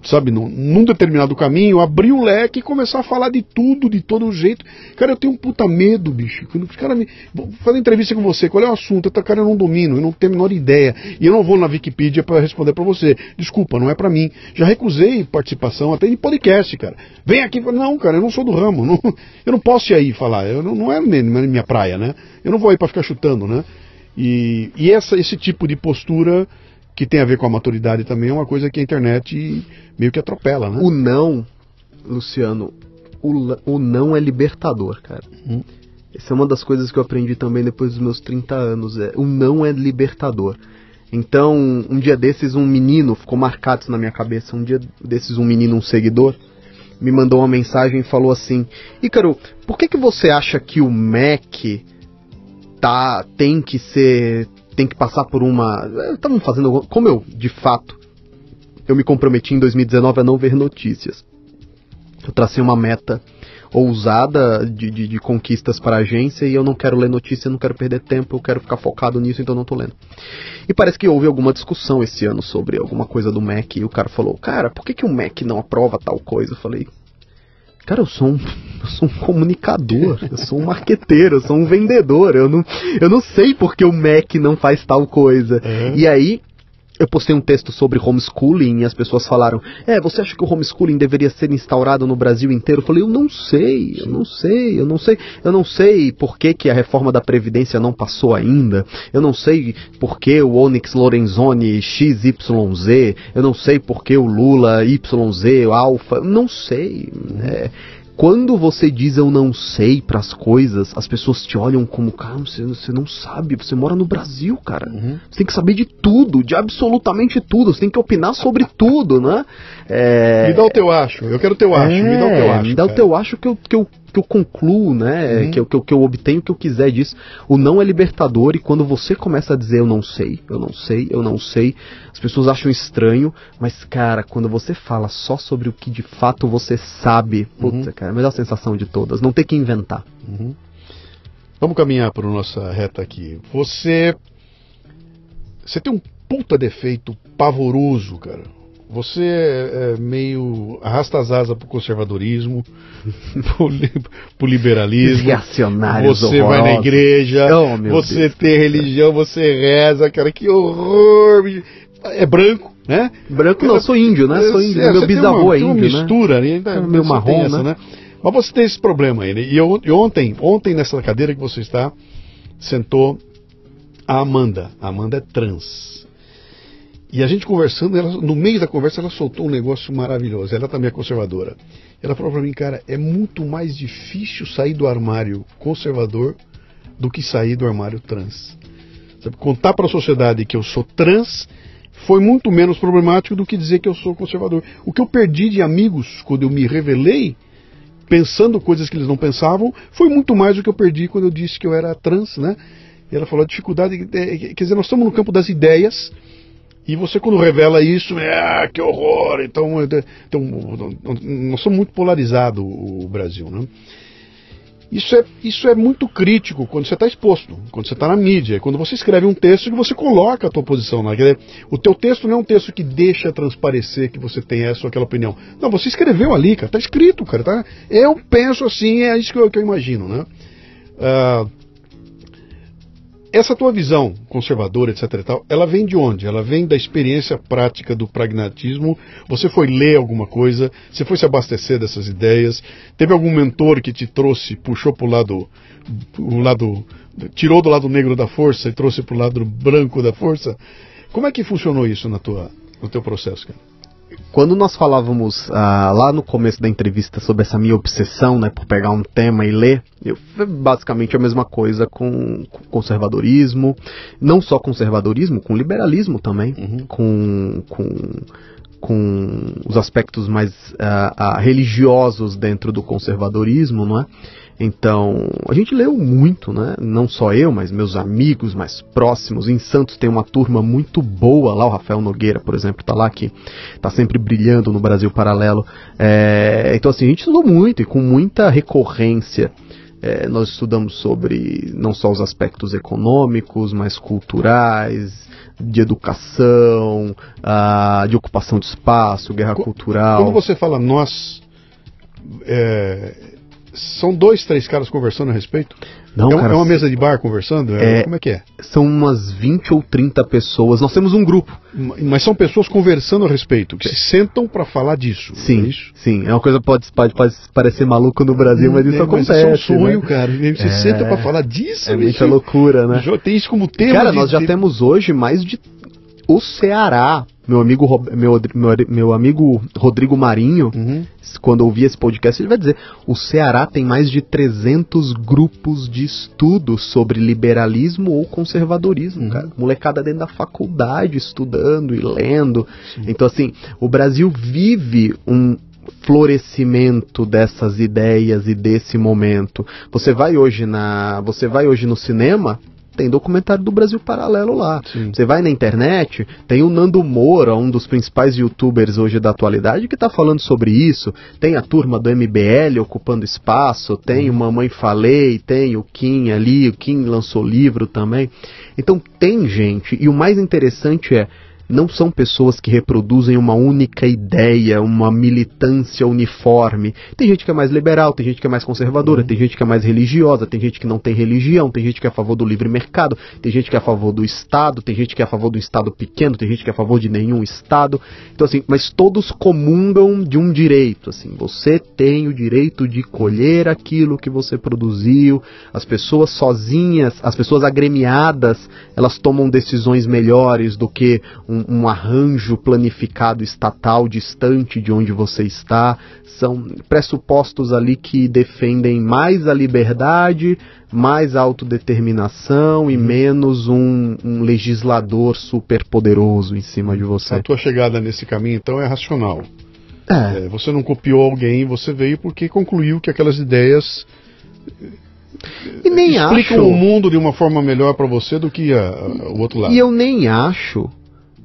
sabe, num, num, determinado caminho, abrir o leque e começar a falar de tudo, de todo jeito. Cara, eu tenho um puta medo, bicho. Os caras me. Vou fazer entrevista com você, qual é o assunto? Eu, cara, eu não domino, eu não tenho a menor ideia. E eu não vou na Wikipedia para responder para você. Desculpa, não é para mim. Já recusei participação até de podcast, cara. Vem aqui. Não, cara, eu não sou do ramo. Não, eu não posso ir aí falar. Eu, não, não é minha praia, né? Eu não vou aí para ficar chutando, né? E, e essa, esse tipo de postura que tem a ver com a maturidade também é uma coisa que a internet meio que atropela, né? O não, Luciano, o, o não é libertador, cara. Hum. Essa é uma das coisas que eu aprendi também depois dos meus 30 anos. É, o não é libertador. Então, um dia desses, um menino, ficou marcado isso na minha cabeça, um dia desses, um menino, um seguidor, me mandou uma mensagem e falou assim: Ícaro, por que, que você acha que o Mac tá, tem que ser, tem que passar por uma. Estavam fazendo, como eu, de fato, eu me comprometi em 2019 a não ver notícias. Eu tracei uma meta ousada de, de, de, conquistas para a agência e eu não quero ler notícia, não quero perder tempo, eu quero ficar focado nisso, então não estou lendo. E parece que houve alguma discussão esse ano sobre alguma coisa do Mac e o cara falou, cara, por que, que o Mac não aprova tal coisa? Eu falei, Cara, eu sou um, eu sou um comunicador, eu sou um marqueteiro, eu sou um vendedor. Eu não, eu não sei porque o Mac não faz tal coisa. É. E aí, eu postei um texto sobre homeschooling e as pessoas falaram: É, você acha que o homeschooling deveria ser instaurado no Brasil inteiro? Eu falei: Eu não sei, eu não sei, eu não sei, eu não sei por que, que a reforma da Previdência não passou ainda, eu não sei por que o Onyx Lorenzoni XYZ, eu não sei por que o Lula YZ, Alfa, não sei. É, quando você diz eu não sei para as coisas, as pessoas te olham como, cara, você, você não sabe, você mora no Brasil, cara. Uhum. Você tem que saber de tudo, de absolutamente tudo, você tem que opinar sobre tudo, né? É... Me dá o teu acho, eu quero o teu acho, é, me dá o teu acho. Me dá cara. o teu acho que eu, que eu que eu concluo, né? Uhum. Que, eu, que, eu, que eu obtenho o que eu quiser disso. O não é libertador e quando você começa a dizer eu não sei, eu não sei, eu não sei, as pessoas acham estranho, mas cara, quando você fala só sobre o que de fato você sabe, puta, Uhum. cara, é a melhor sensação de todas, não ter que inventar. Uhum. Vamos caminhar para nossa reta aqui. Você. Você tem um puta defeito pavoroso, cara. Você é é meio arrasta as asas pro conservadorismo, pro, li- pro liberalismo. Você vai na horrorosos. igreja, Oh, meu você Deus. tem religião, você reza, cara, que horror! É branco, né? Branco não, sou índio, né? Sou índio. É, Meu bisavô uma, é tem uma índio, né? mistura, né? Ainda, É você marrom, tem essa, né? Mas você tem esse problema aí, né? E, eu, e ontem, ontem nessa cadeira que você está, sentou a Amanda. A Amanda é trans. E a gente conversando, ela, no meio da conversa, ela soltou um negócio maravilhoso. Ela também é conservadora. Ela falou pra mim, cara, é muito mais difícil sair do armário conservador do que sair do armário trans. Sabe, contar para a sociedade que eu sou trans foi muito menos problemático do que dizer que eu sou conservador. O que eu perdi de amigos quando eu me revelei, pensando coisas que eles não pensavam, foi muito mais do que eu perdi quando eu disse que eu era trans, né? E ela falou a dificuldade, é, quer dizer, nós estamos no campo das ideias. E você quando revela isso, é, ah, que horror! Então, é, então nós somos muito polarizados o Brasil, né? Isso é, isso é muito crítico quando você está exposto, quando você está na mídia, quando você escreve um texto que você coloca a tua posição dizer, o teu texto não é um texto que deixa transparecer que você tem essa ou aquela opinião. Não, você escreveu ali, cara, tá escrito, cara. Tá? Eu penso assim, é isso que eu, que eu imagino, né? Ah, essa tua visão conservadora, etc e tal, ela vem de onde? Ela vem da experiência prática do pragmatismo. Você foi ler alguma coisa, você foi se abastecer dessas ideias, teve algum mentor que te trouxe, puxou pro lado, o lado, tirou do lado negro da força e trouxe pro lado branco da força. Como é que funcionou isso na tua, no teu processo, cara? Quando nós falávamos ah, lá no começo da entrevista sobre essa minha obsessão, né, por pegar um tema e ler, eu, foi basicamente a mesma coisa com, com conservadorismo, não só conservadorismo, com liberalismo também, Uhum. com, com, com os aspectos mais ah, ah, religiosos dentro do conservadorismo, não é? Então, a gente leu muito, né? Não só eu, mas meus amigos mais próximos. Em Santos tem uma turma muito boa lá, o Rafael Nogueira, por exemplo, tá lá que tá sempre brilhando no Brasil Paralelo. É, então, assim, a gente estudou muito e com muita recorrência. É, nós estudamos sobre não só os aspectos econômicos, mas culturais, de educação, ah, de ocupação de espaço, guerra cultural. Quando você fala nós, é, são dois, três caras conversando a respeito? Não, é, cara, é uma mesa de bar conversando? É- É- como é que é? são umas 20 ou 30 pessoas. Nós temos um grupo. Mas são pessoas conversando a respeito, que se sentam para falar disso. é Sim, isso? sim. É uma coisa que pode, pode, pode parecer maluco no Brasil, mas isso É, acontece. Mas isso é um sonho, né? cara. Você É. senta para falar disso, É muita loucura, né? Tem isso como tema. Cara, de- nós já de- temos hoje mais de. O Ceará, meu amigo, meu, meu, meu amigo Rodrigo Marinho, Uhum. quando ouvir esse podcast, ele vai dizer: o Ceará tem mais de 300 grupos de estudo sobre liberalismo ou conservadorismo, Uhum. cara. Molecada dentro da faculdade estudando e lendo. Então, assim, o Brasil vive um florescimento dessas ideias e desse momento. Você vai hoje na, você vai hoje no cinema, tem documentário do Brasil Paralelo lá. Sim. Você vai na internet, tem o Nando Moura, um dos principais youtubers hoje da atualidade, que está falando sobre isso. Tem a turma do MBL ocupando espaço, tem o Mamãe Falei, tem o Kim ali, o Kim lançou livro também. Então tem gente, e o mais interessante é, não são pessoas que reproduzem uma única ideia, uma militância uniforme. Tem gente que é mais liberal, tem gente que é mais conservadora, tem gente que é mais religiosa, tem gente que não tem religião, tem gente que é a favor do livre mercado, tem gente que é a favor do Estado, tem gente que é a favor do Estado pequeno, tem gente que é a favor de nenhum Estado. Então assim, mas todos comungam de um direito, assim, você tem o direito de colher aquilo que você produziu. As pessoas sozinhas, as pessoas agremiadas, elas tomam decisões melhores do que um, um arranjo planificado estatal distante de onde você está. São pressupostos ali que defendem mais a liberdade, mais a autodeterminação e menos um, um legislador super poderoso em cima de você. A tua chegada nesse caminho, então, é racional. É. É, você não copiou alguém, você veio porque concluiu que aquelas ideias e nem explicam acho... o mundo de uma forma melhor para você do que a, a, o outro lado. E eu nem acho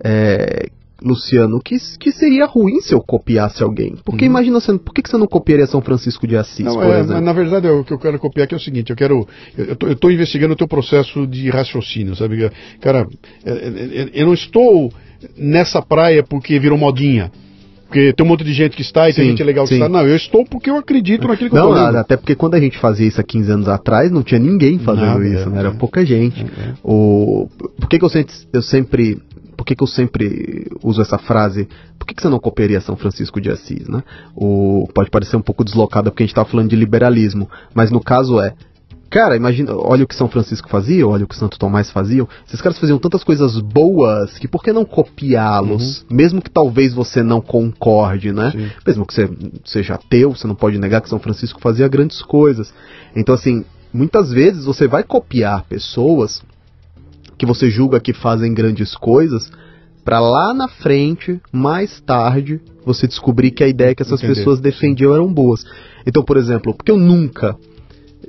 é, Luciano, que, que seria ruim se eu copiasse alguém. Porque uhum. imagina, você, por que, que você não copiaria São Francisco de Assis, não, por é, exemplo? Na verdade, o que eu quero copiar aqui é o seguinte, eu quero. Eu estou investigando o teu processo de raciocínio, sabe? Cara, é, é, é, eu não estou nessa praia porque virou modinha. Porque tem um monte de gente que está e sim, tem gente legal que sim. está. Não, eu estou porque eu acredito naquilo que não, eu estou Até porque quando a gente fazia isso há 15 anos atrás, não tinha ninguém fazendo Nada, isso, é, né? Era é. pouca gente. É, o... Por que, que eu, sempre, eu sempre por que, que eu sempre uso essa frase? Por que, que você não copiaria São Francisco de Assis, né? O, pode parecer um pouco deslocada porque a gente está falando de liberalismo, mas no caso é, Cara, imagina, olha o que São Francisco fazia, olha o que Santo Tomás faziam. Esses caras faziam tantas coisas boas que por que não copiá-los? Uhum. Mesmo que talvez você não concorde, né? Sim. Mesmo que você seja ateu, você não pode negar que São Francisco fazia grandes coisas. Então, assim, muitas vezes você vai copiar pessoas que você julga que fazem grandes coisas, para lá na frente, mais tarde, você descobrir que a ideia que essas Entender. pessoas defendiam eram boas. Então, por exemplo, porque eu nunca,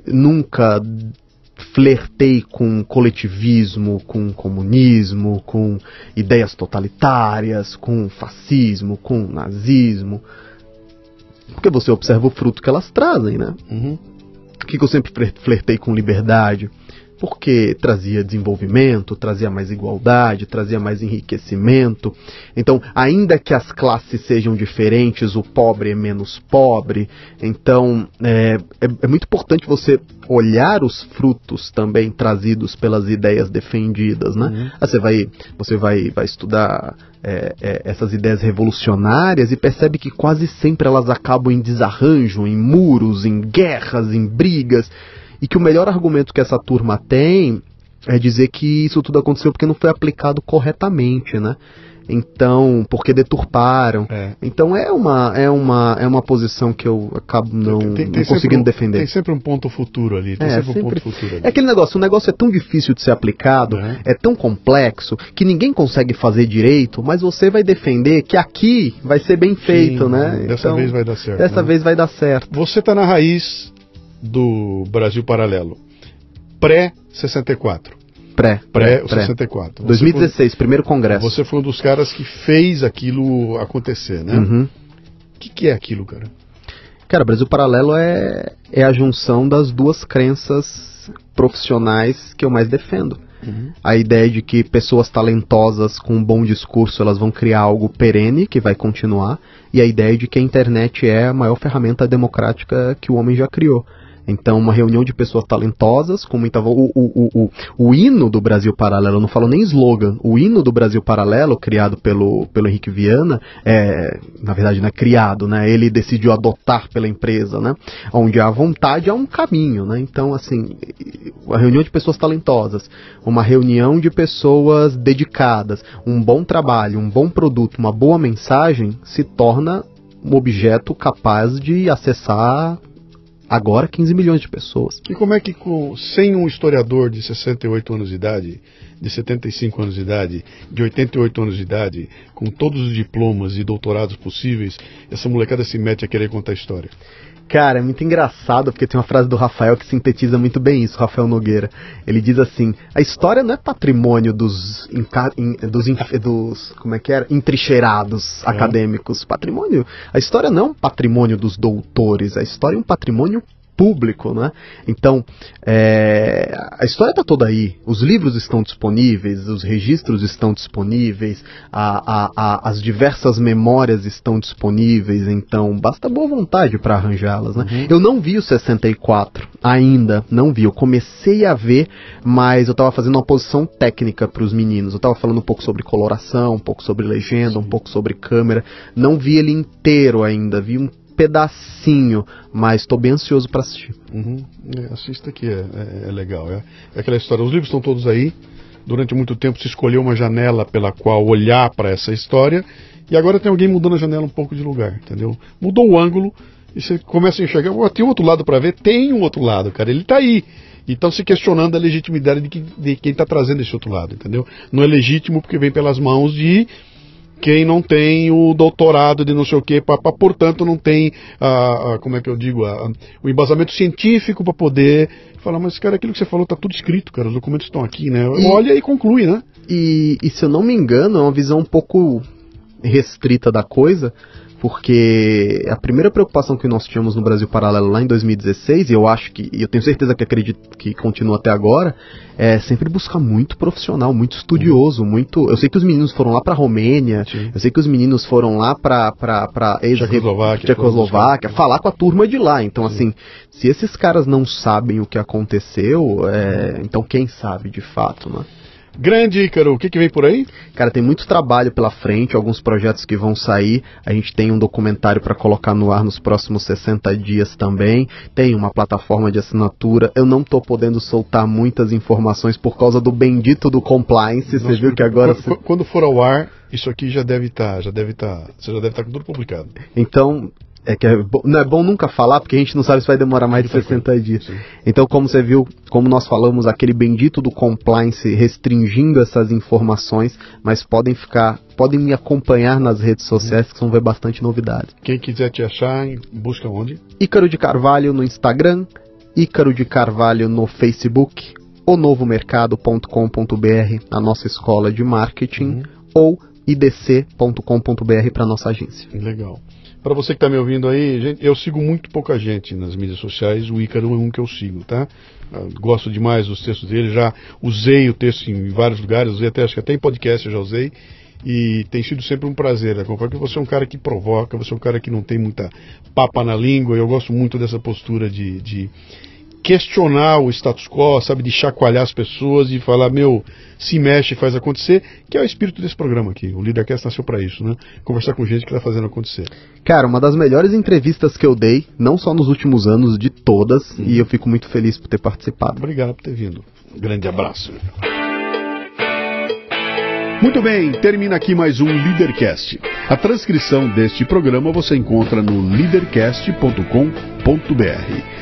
nunca flertei com coletivismo, com comunismo, com ideias totalitárias, com fascismo, com nazismo. Porque você observa o fruto que elas trazem, né? Uhum. Por que eu sempre flertei com liberdade? Porque trazia desenvolvimento, trazia mais igualdade, trazia mais enriquecimento. Então, ainda que as classes sejam diferentes, o pobre é menos pobre. Então, é, é, é muito importante você olhar os frutos também trazidos pelas ideias defendidas, né? Uhum. Aí você vai, você vai, vai estudar é, é, essas ideias revolucionárias e percebe que quase sempre elas acabam em desarranjo, em muros, em guerras, em brigas e que o melhor argumento que essa turma tem é dizer que isso tudo aconteceu porque não foi aplicado corretamente, né? Então, porque deturparam. É. Então é uma é uma é uma posição que eu acabo não, tem, tem não conseguindo um, defender. Tem sempre um ponto futuro ali. Tem é, sempre, sempre, um ponto futuro ali. É aquele negócio, o negócio é tão difícil de ser aplicado, é. é tão complexo que ninguém consegue fazer direito, mas você vai defender que aqui vai ser bem feito, Sim, né? Dessa então, vez vai dar certo. Dessa né? vez vai dar certo. Você está na raiz do Brasil Paralelo. Pré-64. Pré. Pré-64. 2016, foi, primeiro congresso. Você foi um dos caras que fez aquilo acontecer, né? Uhum. O que, que é aquilo, cara? Cara, Brasil Paralelo é, é a junção das duas crenças profissionais que eu mais defendo. Uhum. A ideia de que pessoas talentosas com um bom discurso elas vão criar algo perene que vai continuar e a ideia de que a internet é a maior ferramenta democrática que o homem já criou. Então, uma reunião de pessoas talentosas, com muita. O, o, o, o, o hino do Brasil Paralelo, não falo nem slogan, o hino do Brasil Paralelo, criado pelo, pelo Henrique Viana, é, na verdade não é criado, né? Ele decidiu adotar pela empresa, né? Onde a vontade é um caminho, né? Então, assim, a reunião de pessoas talentosas, uma reunião de pessoas dedicadas, um bom trabalho, um bom produto, uma boa mensagem, se torna um objeto capaz de acessar Agora 15 milhões de pessoas. E como é que com, sem um historiador de 68 anos de idade, de 75 anos de idade, de 88 anos de idade, com todos os diplomas e doutorados possíveis, essa molecada se mete a querer contar história? Cara, é muito engraçado porque tem uma frase do Rafael que sintetiza muito bem isso, Rafael Nogueira. Ele diz assim: a história não é patrimônio dos, dos, dos como é que era, entrincheirados é. acadêmicos. Patrimônio, a história não é um patrimônio dos doutores, a história é um patrimônio público, né? Então, é, a história está toda aí. Os livros estão disponíveis, os registros estão disponíveis, a, a, a, as diversas memórias estão disponíveis. Então, basta boa vontade para arranjá-las, né? Uhum. Eu não vi o 64 ainda, não vi. Eu comecei a ver, mas eu estava fazendo uma posição técnica para os meninos. Eu estava falando um pouco sobre coloração, um pouco sobre legenda, um pouco sobre câmera. Não vi ele inteiro ainda. Vi um pedacinho, mas estou bem ansioso para assistir. Uhum. É, assista que é, é, é legal. É, é, aquela história. Os livros estão todos aí. Durante muito tempo se escolheu uma janela pela qual olhar para essa história e agora tem alguém mudando a janela um pouco de lugar, entendeu? Mudou o ângulo e você começa a enxergar. Oh, tem outro lado para ver? Tem um outro lado, cara. Ele está aí. E estão se questionando a legitimidade de, de quem está trazendo esse outro lado, entendeu? Não é legítimo porque vem pelas mãos de quem não tem o doutorado de não sei o papá, portanto não tem, a, a, como é que eu digo, a, o embasamento científico para poder falar, mas cara, aquilo que você falou tá tudo escrito, cara, os documentos estão aqui, né? E, Olha e conclui, né? E, e se eu não me engano, é uma visão um pouco restrita da coisa, porque a primeira preocupação que nós tínhamos no Brasil Paralelo lá em 2016, e eu acho que, e eu tenho certeza que acredito que continua até agora, é sempre buscar muito profissional, muito estudioso, muito. Eu sei que os meninos foram lá para Romênia, Sim. eu sei que os meninos foram lá para para Tchecoslováquia, Tchecoslováquia falar com a turma de lá. Então Sim. assim, se esses caras não sabem o que aconteceu, é, então quem sabe de fato, né? Grande Ícaro, o que, que vem por aí? Cara, tem muito trabalho pela frente, alguns projetos que vão sair. A gente tem um documentário para colocar no ar nos próximos 60 dias também. Tem uma plataforma de assinatura. Eu não tô podendo soltar muitas informações por causa do bendito do compliance. Você viu que agora. Quando, quando for ao ar, isso aqui já deve estar, tá, já deve estar, tá, você já deve estar tá com tudo publicado. Então, é que é não é bom nunca falar, porque a gente não sabe se vai demorar mais de 60 dias. Sim. Então, como você viu, como nós falamos, aquele bendito do compliance restringindo essas informações, mas podem ficar, podem me acompanhar nas redes sociais, que vão ver bastante novidade. Quem quiser te achar, busca onde? Ícaro de Carvalho no Instagram, Ícaro de Carvalho no Facebook, onovomercado.com.br, a nossa escola de marketing, uhum. ou idc.com.br para nossa agência. Legal. Para você que está me ouvindo aí, gente, eu sigo muito pouca gente nas mídias sociais, o Ícaro é um que eu sigo, tá? Gosto demais dos textos dele, já usei o texto em vários lugares, usei até, acho que até em podcast eu já usei, e tem sido sempre um prazer acompanhar, porque você é um cara que provoca, você é um cara que não tem muita papa na língua, e eu gosto muito dessa postura de, de questionar o status quo, sabe, de chacoalhar as pessoas e falar, meu, se mexe, faz acontecer, que é o espírito desse programa aqui. O Leadercast nasceu para isso, né? Conversar com gente que está fazendo acontecer. Cara, uma das melhores entrevistas que eu dei, não só nos últimos anos, de todas, hum. e eu fico muito feliz por ter participado. Obrigado por ter vindo. Um grande abraço. Muito bem, termina aqui mais um Leadercast. A transcrição deste programa você encontra no leadercast.com.br.